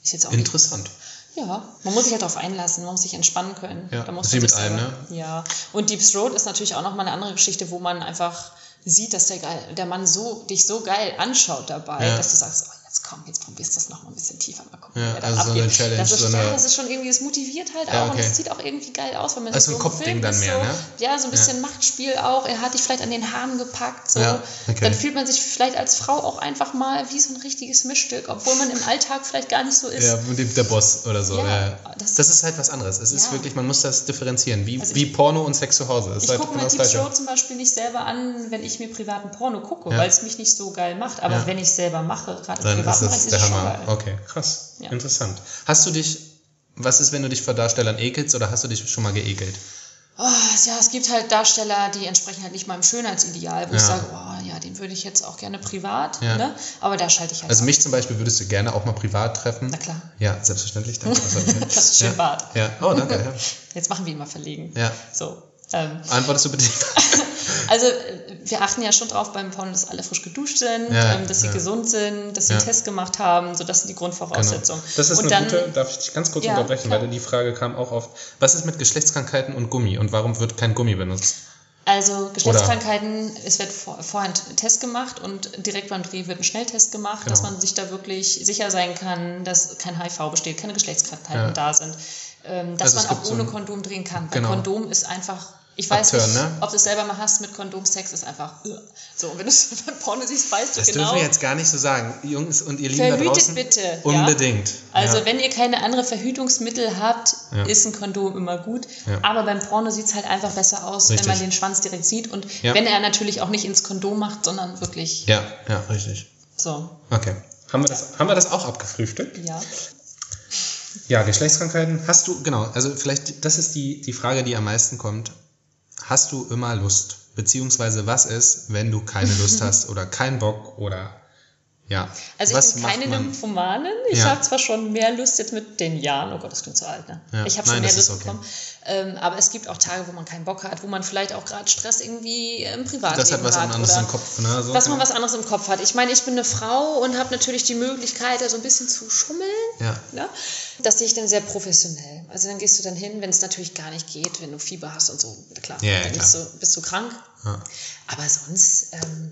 Ist jetzt auch interessant. ja, man muss sich halt darauf einlassen, man muss sich entspannen können. Ja, da muss man wie mit allem, selber- Ja. Und Deep Throat ist natürlich auch nochmal eine andere Geschichte, wo man einfach sieht, dass der, geil, der Mann so, dich so geil anschaut dabei, Ja. dass du sagst, oh jetzt komm, jetzt probierst du das noch mal ein bisschen tiefer, mal gucken, Ja, also so abgeht. eine Challenge, Das ist, so eine- ja, das ist schon irgendwie, das motiviert halt Ja, auch und okay. es sieht auch irgendwie geil aus, wenn man Also sich ein so Kopfding dann ist mehr, so, ne? Ja, so ein bisschen Machtspiel auch. Er hat dich vielleicht an den Haaren gepackt, so. Ja, okay. Dann fühlt man sich vielleicht als Frau auch einfach mal wie so ein richtiges Mischstück, obwohl man im Alltag vielleicht gar nicht so ist. Ja, mit dem- der Boss oder so. Ja, Ja, das- das, ist halt was anderes. Es ist Ja. wirklich, man muss das differenzieren. Wie, Also wie ich- Porno und Sex zu Hause. Es Ich halt gucke genau mir das die. Show zum Beispiel nicht selber an, wenn ich mir privaten Porno gucke, Ja. weil es mich nicht so geil macht. Aber Ja. wenn ich es selber mache, gerade im Dann ist der Hammer. geil. Okay, krass. Ja. Interessant. Hast du dich, was ist, wenn du dich vor Darstellern ekelst oder hast du dich schon mal geekelt? Oh, ja, es gibt halt Darsteller, die entsprechen halt nicht meinem Schönheitsideal, wo ich Ja. sage, oh ja, den würde ich jetzt auch gerne privat, Ja. ne? Aber da schalte ich halt Also ab. mich zum Beispiel würdest du gerne auch mal privat treffen? Na klar. Ja, selbstverständlich. Danke. Das, Das ist schön ja. Bart. Ja. Oh, danke. Ja. Jetzt machen wir ihn mal verlegen. ja. So. Ähm, Antwortest du bitte? also äh, wir achten ja schon drauf beim Porno, dass alle frisch geduscht sind, Ja, ähm, dass sie ja. gesund sind, dass sie Ja. einen Test gemacht haben, so das sind die Grundvoraussetzungen. Genau. Das ist Und eine dann, gute, darf ich dich ganz kurz unterbrechen, klar. weil die Frage kam auch oft. Was ist mit Geschlechtskrankheiten und Gummi und warum wird kein Gummi benutzt? Also Geschlechtskrankheiten, es wird vor, vorher ein Test gemacht und direkt beim Dreh wird ein Schnelltest gemacht, dass Genau. man sich da wirklich sicher sein kann, dass kein HIV besteht, keine Geschlechtskrankheiten da sind. Ähm, dass Also man auch so ohne ein- Kondom drehen kann. Genau. Weil Kondom ist einfach, ich weiß Abtören, nicht, ne? ob du es selber mal hast mit Kondom, Sex ist einfach uh. so. Und wenn du es beim Porno siehst, weißt du Das genau. dürfen wir jetzt gar nicht so sagen. Jungs und ihr Lieben da Verhütet draußen. bitte, ja? Unbedingt. Also ja. wenn ihr keine andere Verhütungsmittel habt, Ja. ist ein Kondom immer gut. Ja. Aber beim Porno sieht es halt einfach besser aus, Richtig. wenn man den Schwanz direkt sieht. Und Ja. wenn er natürlich auch nicht ins Kondom macht, sondern wirklich Ja, ja, richtig. so. Okay. Haben wir das, haben wir das auch abgefrühstückt? Ja. Ja, Geschlechtskrankheiten. Hast du, genau, also vielleicht, das ist die, die Frage, die am meisten kommt. Hast du immer Lust? Beziehungsweise was ist, wenn du keine Lust hast oder keinen Bock oder ja. Also was ich bin keine man? Nymphomanin. Ich Ja. habe zwar schon mehr Lust jetzt mit den Jahren. Oh Gott, das klingt so alt, ne? Ja. Ich habe schon mehr Lust okay. bekommen. Ähm, aber es gibt auch Tage, wo man keinen Bock hat, wo man vielleicht auch gerade Stress irgendwie im Privatleben Das hat was hat. anderes oder im Kopf, ne? So, was man was anderes im Kopf hat. Ich meine, ich bin eine Frau und habe natürlich die Möglichkeit, da so ein bisschen zu schummeln. Ja. Ne? Das sehe ich dann sehr professionell. Also dann gehst du dann hin, wenn es natürlich gar nicht geht, wenn du Fieber hast und so. Klar, Ja, ja, dann klar. Bist, du, bist du krank. Aber sonst ähm,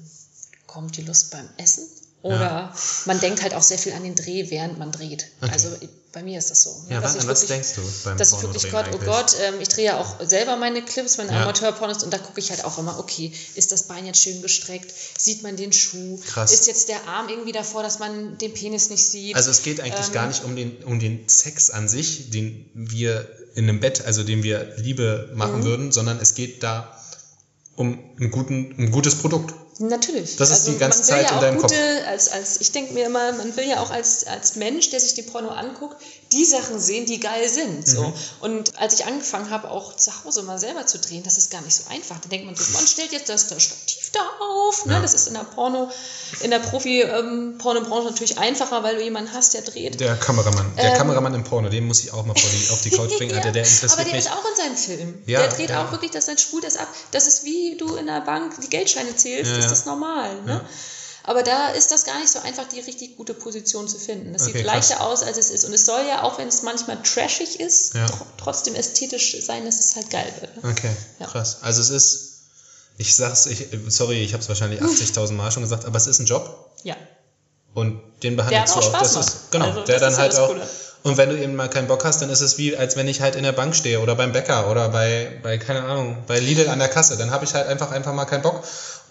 kommt die Lust beim Essen. Oder man denkt halt auch sehr viel an den Dreh, während man dreht. Okay. Also bei mir ist das so. Ja, was, ich an was wirklich- denkst du beim dass ich wirklich, Pornodrehen Gott, oh? Gott, ähm, ich drehe ja auch selber meine Clips, meine Ja. Amateurpornos, und da gucke ich halt auch immer, okay, ist das Bein jetzt schön gestreckt? Sieht man den Schuh? Krass. Ist jetzt der Arm irgendwie davor, dass man den Penis nicht sieht? Also es geht eigentlich Ähm, gar nicht um den, um den Sex an sich, den wir in einem Bett, also den wir Liebe Mhm. machen würden, sondern es geht da um, einen guten, ein gutes Produkt. Natürlich. Das ist die ganze man will Zeit ja in auch deinem gute, Als, als, ich denke mir immer, man will ja auch als, als Mensch, der sich den Porno anguckt, die Sachen sehen, die geil sind. So. Mhm. Und als ich angefangen habe, auch zu Hause mal selber zu drehen, das ist gar nicht so einfach. Da denkt man so, man stellt jetzt das, das Stativ da auf. Ne? Ja. Das ist in der Porno, in der Profi-Pornobranche natürlich einfacher, weil du jemanden hast, der dreht. Der Kameramann, der Ähm, Kameramann im Porno, den muss ich auch mal die, auf die Couch bringen, Alter, der interessiert aber der mich. ist auch in seinem Film. Ja, der dreht ja. auch wirklich, dass dann spult das ab. Das ist wie du in der Bank die Geldscheine zählst, Ja, ist ja. das normal. Ne? Aber da ist das gar nicht so einfach, die richtig gute Position zu finden. Das Okay, sieht krass. leichter aus, als es ist. Und es soll ja, auch wenn es manchmal trashig ist, Ja. tr trotzdem ästhetisch sein, dass es halt geil wird. Ne? Okay, Ja. krass. Also es ist, ich sag's, ich, sorry, ich habe es wahrscheinlich 80.000 Mal schon gesagt, aber es ist ein Job Ja. und den behandelst auch du Spaß Das ist, genau, Also, der dann halt auch. Coole. Und wenn du eben mal keinen Bock hast, dann ist es wie, als wenn ich halt in der Bank stehe oder beim Bäcker oder bei, bei keine Ahnung, bei Lidl an der Kasse. Dann habe ich halt einfach einfach mal keinen Bock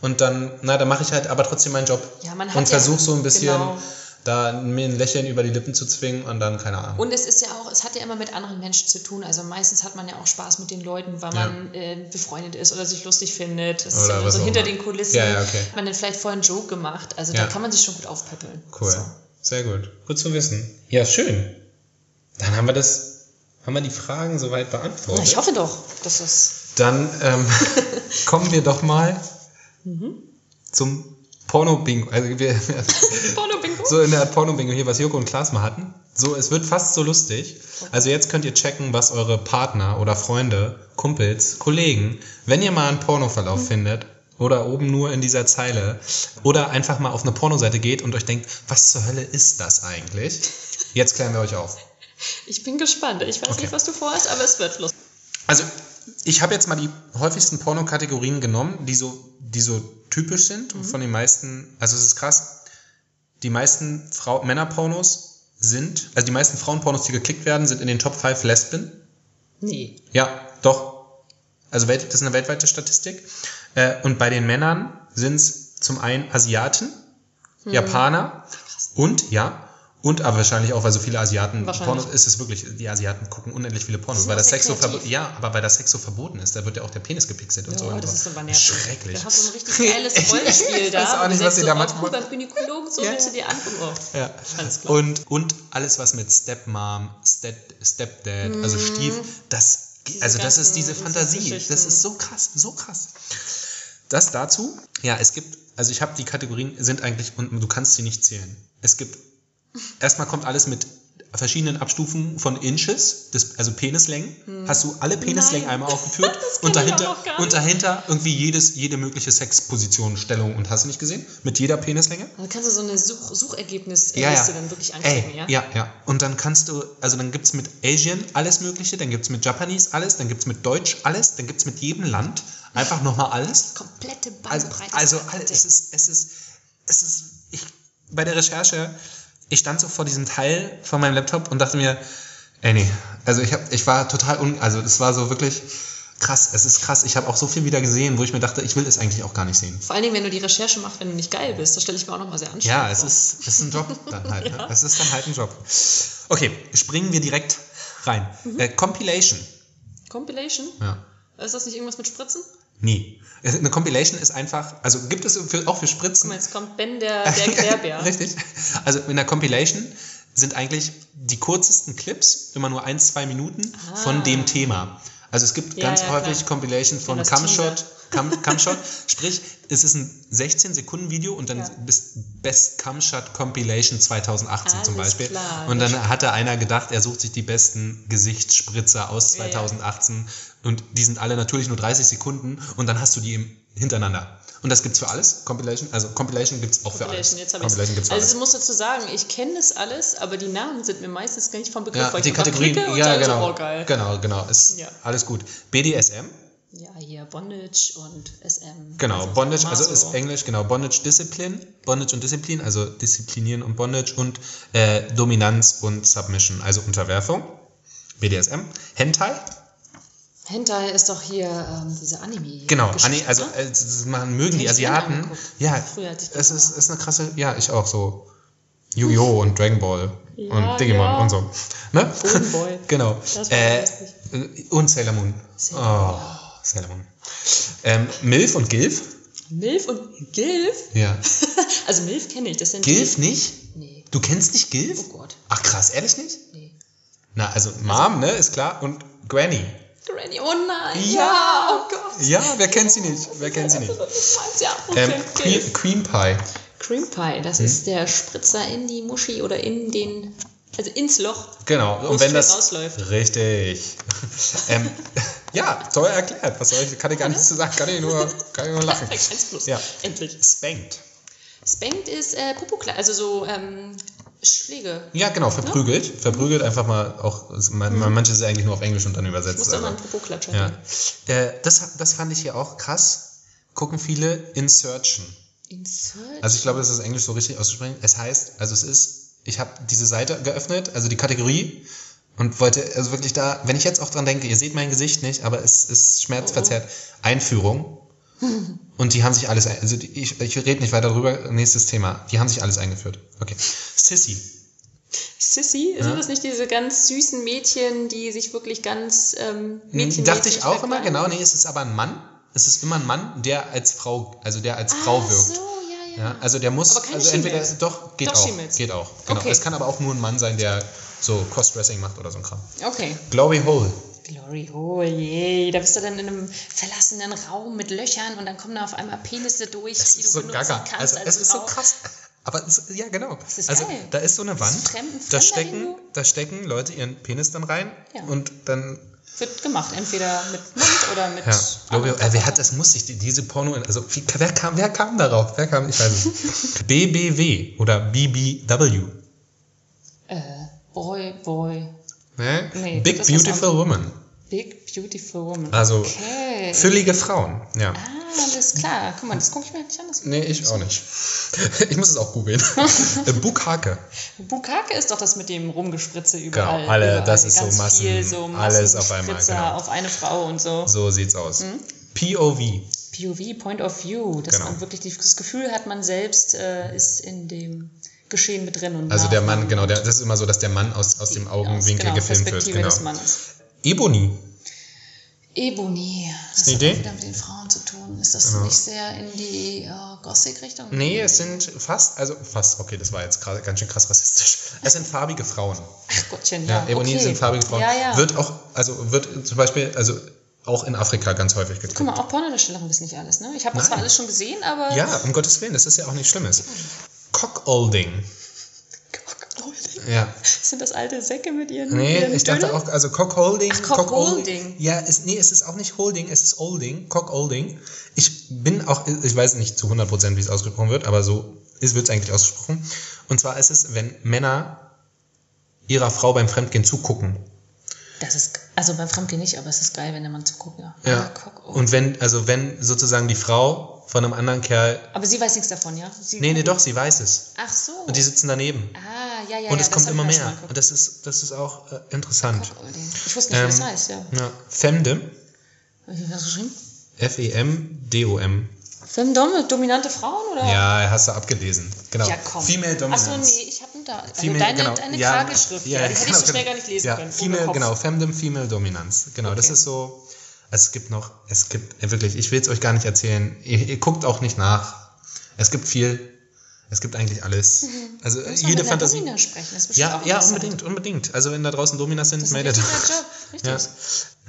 und dann, na, dann mache ich halt aber trotzdem meinen Job Ja, man hat und ja- versuche so ein bisschen genau. Da mir ein Lächeln über die Lippen zu zwingen und dann keine Ahnung. Und es ist ja auch, es hat ja immer mit anderen Menschen zu tun. Also meistens hat man ja auch Spaß mit den Leuten, weil Ja. man äh, befreundet ist oder sich lustig findet. Das ist Oder was so hinter immer. den Kulissen. Ja, ja, okay. Hat man dann vielleicht vorher einen Joke gemacht. Also da kann man sich schon gut aufpäppeln. Cool. So. Sehr gut. Gut zu wissen. Ja, schön. Dann haben wir das, haben wir die Fragen soweit Na, beantwortet. ich hoffe doch, dass das. Dann ähm, kommen wir doch mal zum Porno-Bingo. Also wir, Porno-Bingo? So in der Porno-Bingo hier, was Joko und Klaas mal hatten. So, es wird fast so lustig. Also jetzt könnt ihr checken, was eure Partner oder Freunde, Kumpels, Kollegen, wenn ihr mal einen Pornoverlauf findet oder oben nur in dieser Zeile oder einfach mal auf eine Pornoseite geht und euch denkt, was zur Hölle ist das eigentlich? Jetzt klären wir euch auf. Ich bin gespannt. Ich weiß Okay. nicht, was du vorhast, aber es wird lustig. Also, ich habe jetzt mal die häufigsten Pornokategorien genommen, die so, die so typisch sind von den meisten. Also, es ist krass. Die meisten Frau Männerpornos sind, also die meisten Frauenpornos, die geklickt werden, sind in den Top 5 Lesben. Nee. Ja, doch. Also das ist eine weltweite Statistik. Äh, und bei den Männern sind es zum einen Asiaten, Japaner und, ja, und aber wahrscheinlich auch, weil so viele Asiaten. Pornos ist es wirklich, die Asiaten gucken unendlich viele Pornos, weil das Sex so verboten, ja, aber weil das Sex so verboten ist, da wird ja auch der Penis gepixelt und Ja, so. und das so. ist nervig. Schrecklich. Da hast du ein richtig geiles Rollenspiel da. Ich weiß auch nicht, was sie so, da manchmal- beim Gynäkologen, so Ja, willst du dir angucken. Oh. Ja. Alles klar. Und, und alles, was mit Stepmom, Step, Stepdad, also Stief, das, also das ist diese Fantasie. Das ist so krass, so krass. Das dazu, ja, es gibt, also ich habe die Kategorien, sind eigentlich, und du kannst sie nicht zählen. Es gibt, erstmal kommt alles mit verschiedenen Abstufungen von Inches, das, also Penislängen. Hast du alle Penislängen Nein. einmal aufgeführt und dahinter, und dahinter irgendwie jedes, jede mögliche Sexposition, Stellung und hast du nicht gesehen? Mit jeder Penislänge? Dann kannst du so eine Such Suchergebnisliste Ja, ja. dann wirklich anklicken, Ey, ja? ja, ja. Und dann kannst du, also dann gibt's mit Asian alles Mögliche, dann gibt's mit Japanese alles, dann gibt's mit Deutsch alles, dann gibt's mit jedem Land einfach nochmal alles. Komplette Also, Bandbreite. also von alles, es ist, es ist, es ist, ich, bei der Recherche, ich stand so vor diesem Teil von meinem Laptop und dachte mir, ey nee, also ich hab, ich war total un, also es war so wirklich krass, es ist krass. Ich habe auch so viel wieder gesehen, wo ich mir dachte, ich will es eigentlich auch gar nicht sehen. Vor allen Dingen, wenn du die Recherche machst, wenn du nicht geil bist, das stelle ich mir auch nochmal sehr anstrengend Ja, es vor. ist, es ist ein Job dann halt. Ne? Es ist dann halt ein Job. Okay, springen wir direkt rein. Äh, Compilation. Compilation? Ja. Ist das nicht irgendwas mit Spritzen? Nee. Eine Compilation ist einfach, also gibt es für, auch für Guck Spritzen. mal, jetzt kommt Ben, der, der Erklärbär. Richtig. Also in der Compilation sind eigentlich die kürzesten Clips, immer nur ein, zwei Minuten von dem Thema. Also es gibt Ah. Ja, ganz ja, häufig klar. Compilation von. Cum, Cumshot, sprich, es ist ein 16 Sekunden Video und dann Ja. Best Cumshot Compilation 2018 zum Alles Beispiel. klar, und dann hatte einer gedacht, er sucht sich die besten Gesichtsspritzer aus Ja, ja. 2018 und die sind alle natürlich nur 30 Sekunden und dann hast du die hintereinander. Und das gibt's für alles, Compilation, also Compilation gibt's auch für alles. Compilation, jetzt Compilation gibt's für Also alles. ich muss dazu sagen, ich kenne das alles, aber die Namen sind mir meistens gar nicht vom Begriff, Ja, weil die Kategorien, ja, genau. so, oh geil. Genau, genau, ist Ja. alles gut. BDSM, Ja, hier Bondage und SM. genau, Also Bondage, also so. ist Englisch, genau, Bondage Discipline, Bondage und Disziplin, also Disziplinieren und Bondage und äh, Dominanz und Submission, also Unterwerfung. BDSM, Hentai, Hentai ist doch hier ähm, diese Anime. genau, Geschichte, Ani- also ne? äh, das machen mögen die Asiaten. Ja, Früher hatte ich es ist, ist eine krasse, ja, ich auch so. Yu-Gi-Oh! und Dragon Ball Ja, und Digimon ja. und so. Ne? Boy. genau. Das war Äh, und Sailor Moon. Sailor oh, Sailor Moon. Ähm, Milf und Gilf? Milf und Gilf? Ja. Also Milf kenne ich, das sind Gilf nicht? Nee, Du kennst nicht Gilf? Oh Gott. Ach krass, ehrlich nicht? nee. Na, also Mom, ne, ist klar. Und Granny. Granny, oh nein. Ja. oh Gott. Ja, wer kennt sie nicht? Wer kennt sie nicht? Ja, Ähm. Cream, Cream Pie. Cream Pie, das Hm? ist der Spritzer in die Muschi oder in den, also ins Loch. Genau. Und wenn das. rausläuft. Richtig. ähm, ja, toll erklärt. Was soll ich? Kann ich gar nichts zu sagen. Kann ich nur, kann ich nur lachen. 1 plus. Ja. Endlich. Spanked. Spanked ist äh, Popokla, also so ähm, Schläge. Ja, genau, verprügelt. Verprügelt einfach mal auch. Man, manches ist eigentlich nur auf Englisch und dann übersetzt. Muss doch mal aber- einen Popoklatscher Ja. nehmen. Äh, das, das fand ich hier auch krass. Gucken viele Insertion. Insert. Also ich glaube, das ist Englisch so richtig auszusprechen. Es heißt, also es ist, ich habe diese Seite geöffnet, also die Kategorie und wollte also wirklich da, wenn ich jetzt auch dran denke, ihr seht mein Gesicht nicht, aber es ist schmerzverzerrt, Einführung. Und die haben sich alles, also die, ich, ich rede nicht weiter drüber, nächstes Thema. Die haben sich alles eingeführt. Okay. Sissy. Sissy, sind Ja. das nicht diese ganz süßen Mädchen, die sich wirklich ganz ähm, Mädchen Dachte ich auch immer, genau, nee, es ist aber ein Mann. Es ist immer ein Mann, der als Frau, also der als Frau Ach wirkt. so, ja, ja. Ja, also der muss, Aber keine also entweder, She-Males? doch, geht Doch auch, She-Males. geht auch, genau. Okay. Es kann aber auch nur ein Mann sein, der so Crossdressing macht oder so ein Kram. Okay. Glory Hole. Glory Hole, yay. Da bist du dann in einem verlassenen Raum mit Löchern und dann kommen da auf einmal Penisse durch, Es die ist du so benutzen gaga. kannst Also, als es ist so Frau. krass. Aber es, ja, genau. also geil. da ist so eine Wand, Fremden- da stecken, da stecken Leute ihren Penis dann rein Ja. und dann Wird gemacht, entweder mit Mund oder mit. ja, Glory, äh, wer hat das muss sich die, diese Porno also wie, wer kam wer kam darauf? Wer kam? Ich weiß nicht. BBW oder BBW. Äh, Boy, Boy. Ne? Nee, Big Beautiful Woman. Big Beautiful Woman. Also okay. füllige Frauen, ja. Ah, alles klar. Guck mal, das gucke ich mir nicht an. Das Nee, ich auch nicht. Ich muss es auch googeln. Äh, Bukake. Bukake ist doch das mit dem Rumgespritze überall. Genau, alle, überall. das ist so Ganz Massen- Viel, so alles auf einmal, genau. auf eine Frau und so. So sieht's aus. Hm? POV. POV, Point of View, dass Genau. man wirklich das Gefühl hat, man selbst äh, ist in dem Geschehen mit drin. Und Also der Mann, genau, der, das ist immer so, dass der Mann aus, aus dem Augenwinkel genau, gefilmt wird. Genau. des Mannes. Ebony. Ebony, das eine hat Idee? wieder mit den Frauen zu tun. Ist das Genau. nicht sehr in die äh, Gothic-Richtung? Nee, es sind fast, also fast, okay, das war jetzt gerade ganz schön krass rassistisch. Es sind farbige Frauen. Ach Gottchen, Ja, ja. Ebony okay. sind farbige Frauen. Ja, ja. Wird auch, also wird zum Beispiel, also auch in Afrika ganz häufig geguckt. Guck mal, auch Pornodarstellerin wissen nicht alles, ne? Ich habe das zwar alles schon gesehen, aber... Ja, um Gottes Willen, das ist ja auch nicht Schlimmes. Cockolding. Ja. Sind das alte Säcke mit ihren Nee, ihren ich dachte auch, also Cockholding. Ach, Cockholding. Ja, es, nee, es ist auch nicht Holding, es ist Olding, Cockolding. Ich bin auch, ich weiß nicht zu 100%, wie es ausgesprochen wird, aber so wird es eigentlich ausgesprochen. Und zwar ist es, wenn Männer ihrer Frau beim Fremdgehen zugucken. Das ist, also beim Fremdgehen nicht, aber es ist geil, wenn der Mann zuguckt, ja. Ja. Ah. Und wenn, also wenn sozusagen die Frau von einem anderen Kerl, aber sie weiß nichts davon, ja? Sie nee, nee, doch, sie weiß es. Ach so. Und die sitzen daneben. ah, ja, ja, Und ja, es das kommt immer mehr. Und das ist, das ist auch äh, interessant. Ich wusste nicht, wie das Ähm, heißt, ja. Ja. Femdom, Wie hast du geschrieben? F-E-M-D-O-M. Film Dom dominante Frauen, oder? Ja, hast du abgelesen. Genau. Ja, komm. Female Dominance. Achso, nee, ich habe da. Also Female, deine, genau. deine ja, Krageschrift, ja, ja, die hätte ich genau, so schnell genau. gar nicht lesen ja, können. Female, genau, Femdom, Female Dominance. Genau, das Okay. ist so. Also es gibt noch, es gibt, wirklich, ich will es euch gar nicht erzählen. Ihr, ihr guckt auch nicht nach. Es gibt viel, es gibt eigentlich alles. Also Wir müssen jede mit Fantasie. Domina sprechen. Das ist bestimmt Ja, auch ja, unbedingt, unbedingt. Also wenn da draußen Dominas sind, meldet richtig. Ja.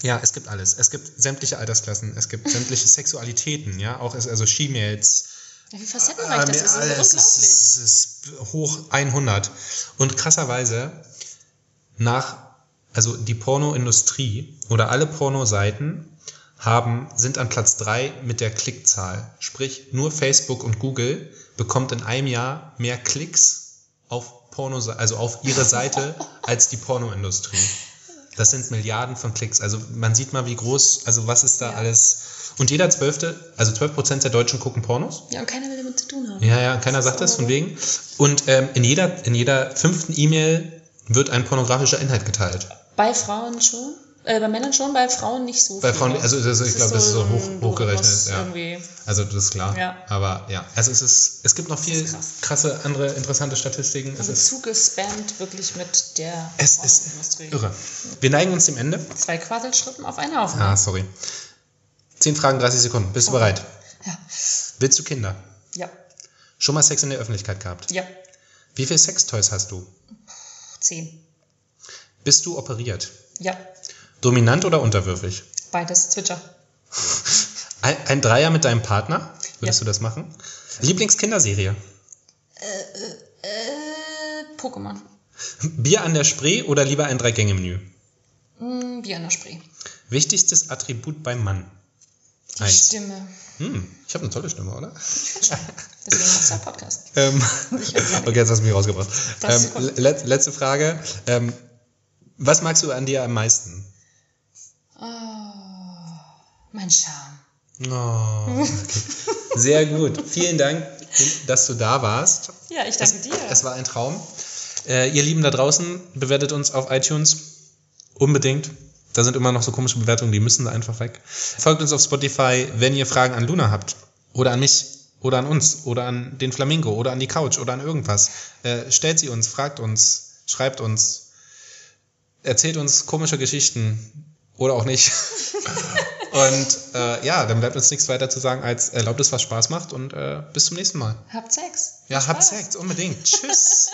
ja, es gibt alles. Es gibt sämtliche Altersklassen, es gibt sämtliche Sexualitäten, ja, auch es- also She-Mails, Ja, wie facettenreich das ist, das ist unglaublich. ist, ist hoch 100. Und krasserweise, nach, also die Pornoindustrie oder alle Pornoseiten haben, sind an Platz 3 mit der Klickzahl. Sprich, nur Facebook und Google bekommt in einem Jahr mehr Klicks auf Porno, also auf ihre Seite als die Pornoindustrie. Das sind Milliarden von Klicks. Also man sieht mal, wie groß, also was ist da Ja. alles. Und jeder Zwölfte, also 12 Prozent der Deutschen gucken Pornos. Ja, und keiner will damit zu tun haben. Ja, ja, keiner sagt das, von wegen. Und ähm, in, jeder, in jeder fünften E-Mail wird ein pornografischer Inhalt geteilt. Bei Frauen schon? Äh, bei Männern schon, bei Frauen nicht so Bei viel. Frauen, also das, ich glaube, das ist so hoch, hochgerechnet. Ja. Irgendwie. Also das ist klar. Ja. Aber ja, also es ist, es gibt noch viel krass. krasse andere interessante Statistiken. Es Also ist, zugespammt wirklich mit der es ist irre. Wir neigen uns dem Ende. Zwei Quasselschritten auf einen Haufen. Ah, sorry. 10 Fragen, 30 Sekunden. Bist du bereit? Ja. Willst du Kinder? Ja. Schon mal Sex in der Öffentlichkeit gehabt? Ja. Wie viele Sextoys hast du? Zehn. Bist du operiert? Ja. Dominant oder unterwürfig? Beides. Zwitscher. Ein, ein Dreier mit deinem Partner? Würdest Ja. du das machen? Lieblingskinderserie? Äh, Pokémon. Bier an der Spree oder lieber ein Drei-Gänge-Menü? Mm, Bier an der Spree. Wichtigstes Attribut beim Mann? Die Eins. Stimme. Hm, ich habe eine tolle Stimme, oder? Deswegen machst du ja Podcast. Ähm, okay, jetzt hast du mich rausgebracht. 30 Ähm, le letzte Frage. Ähm, was magst du an dir am meisten? Oh, mein Charme. Oh, okay. Sehr gut. Vielen Dank, dass du da warst. Ja, ich danke dir. Es war ein Traum. Äh, ihr Lieben da draußen, bewertet uns auf iTunes. Unbedingt. Da sind immer noch so komische Bewertungen, die müssen da einfach weg. Folgt uns auf Spotify, wenn ihr Fragen an Luna habt. Oder an mich. Oder an uns. Oder an den Flamingo. Oder an die Couch. Oder an irgendwas. Äh, stellt sie uns, fragt uns, schreibt uns. Erzählt uns komische Geschichten. Oder auch nicht. und äh, ja, dann bleibt uns nichts weiter zu sagen, als erlaubt es, was Spaß macht. Und äh, bis zum nächsten Mal. Habt Sex. Ja, habt. Sex, unbedingt. Tschüss.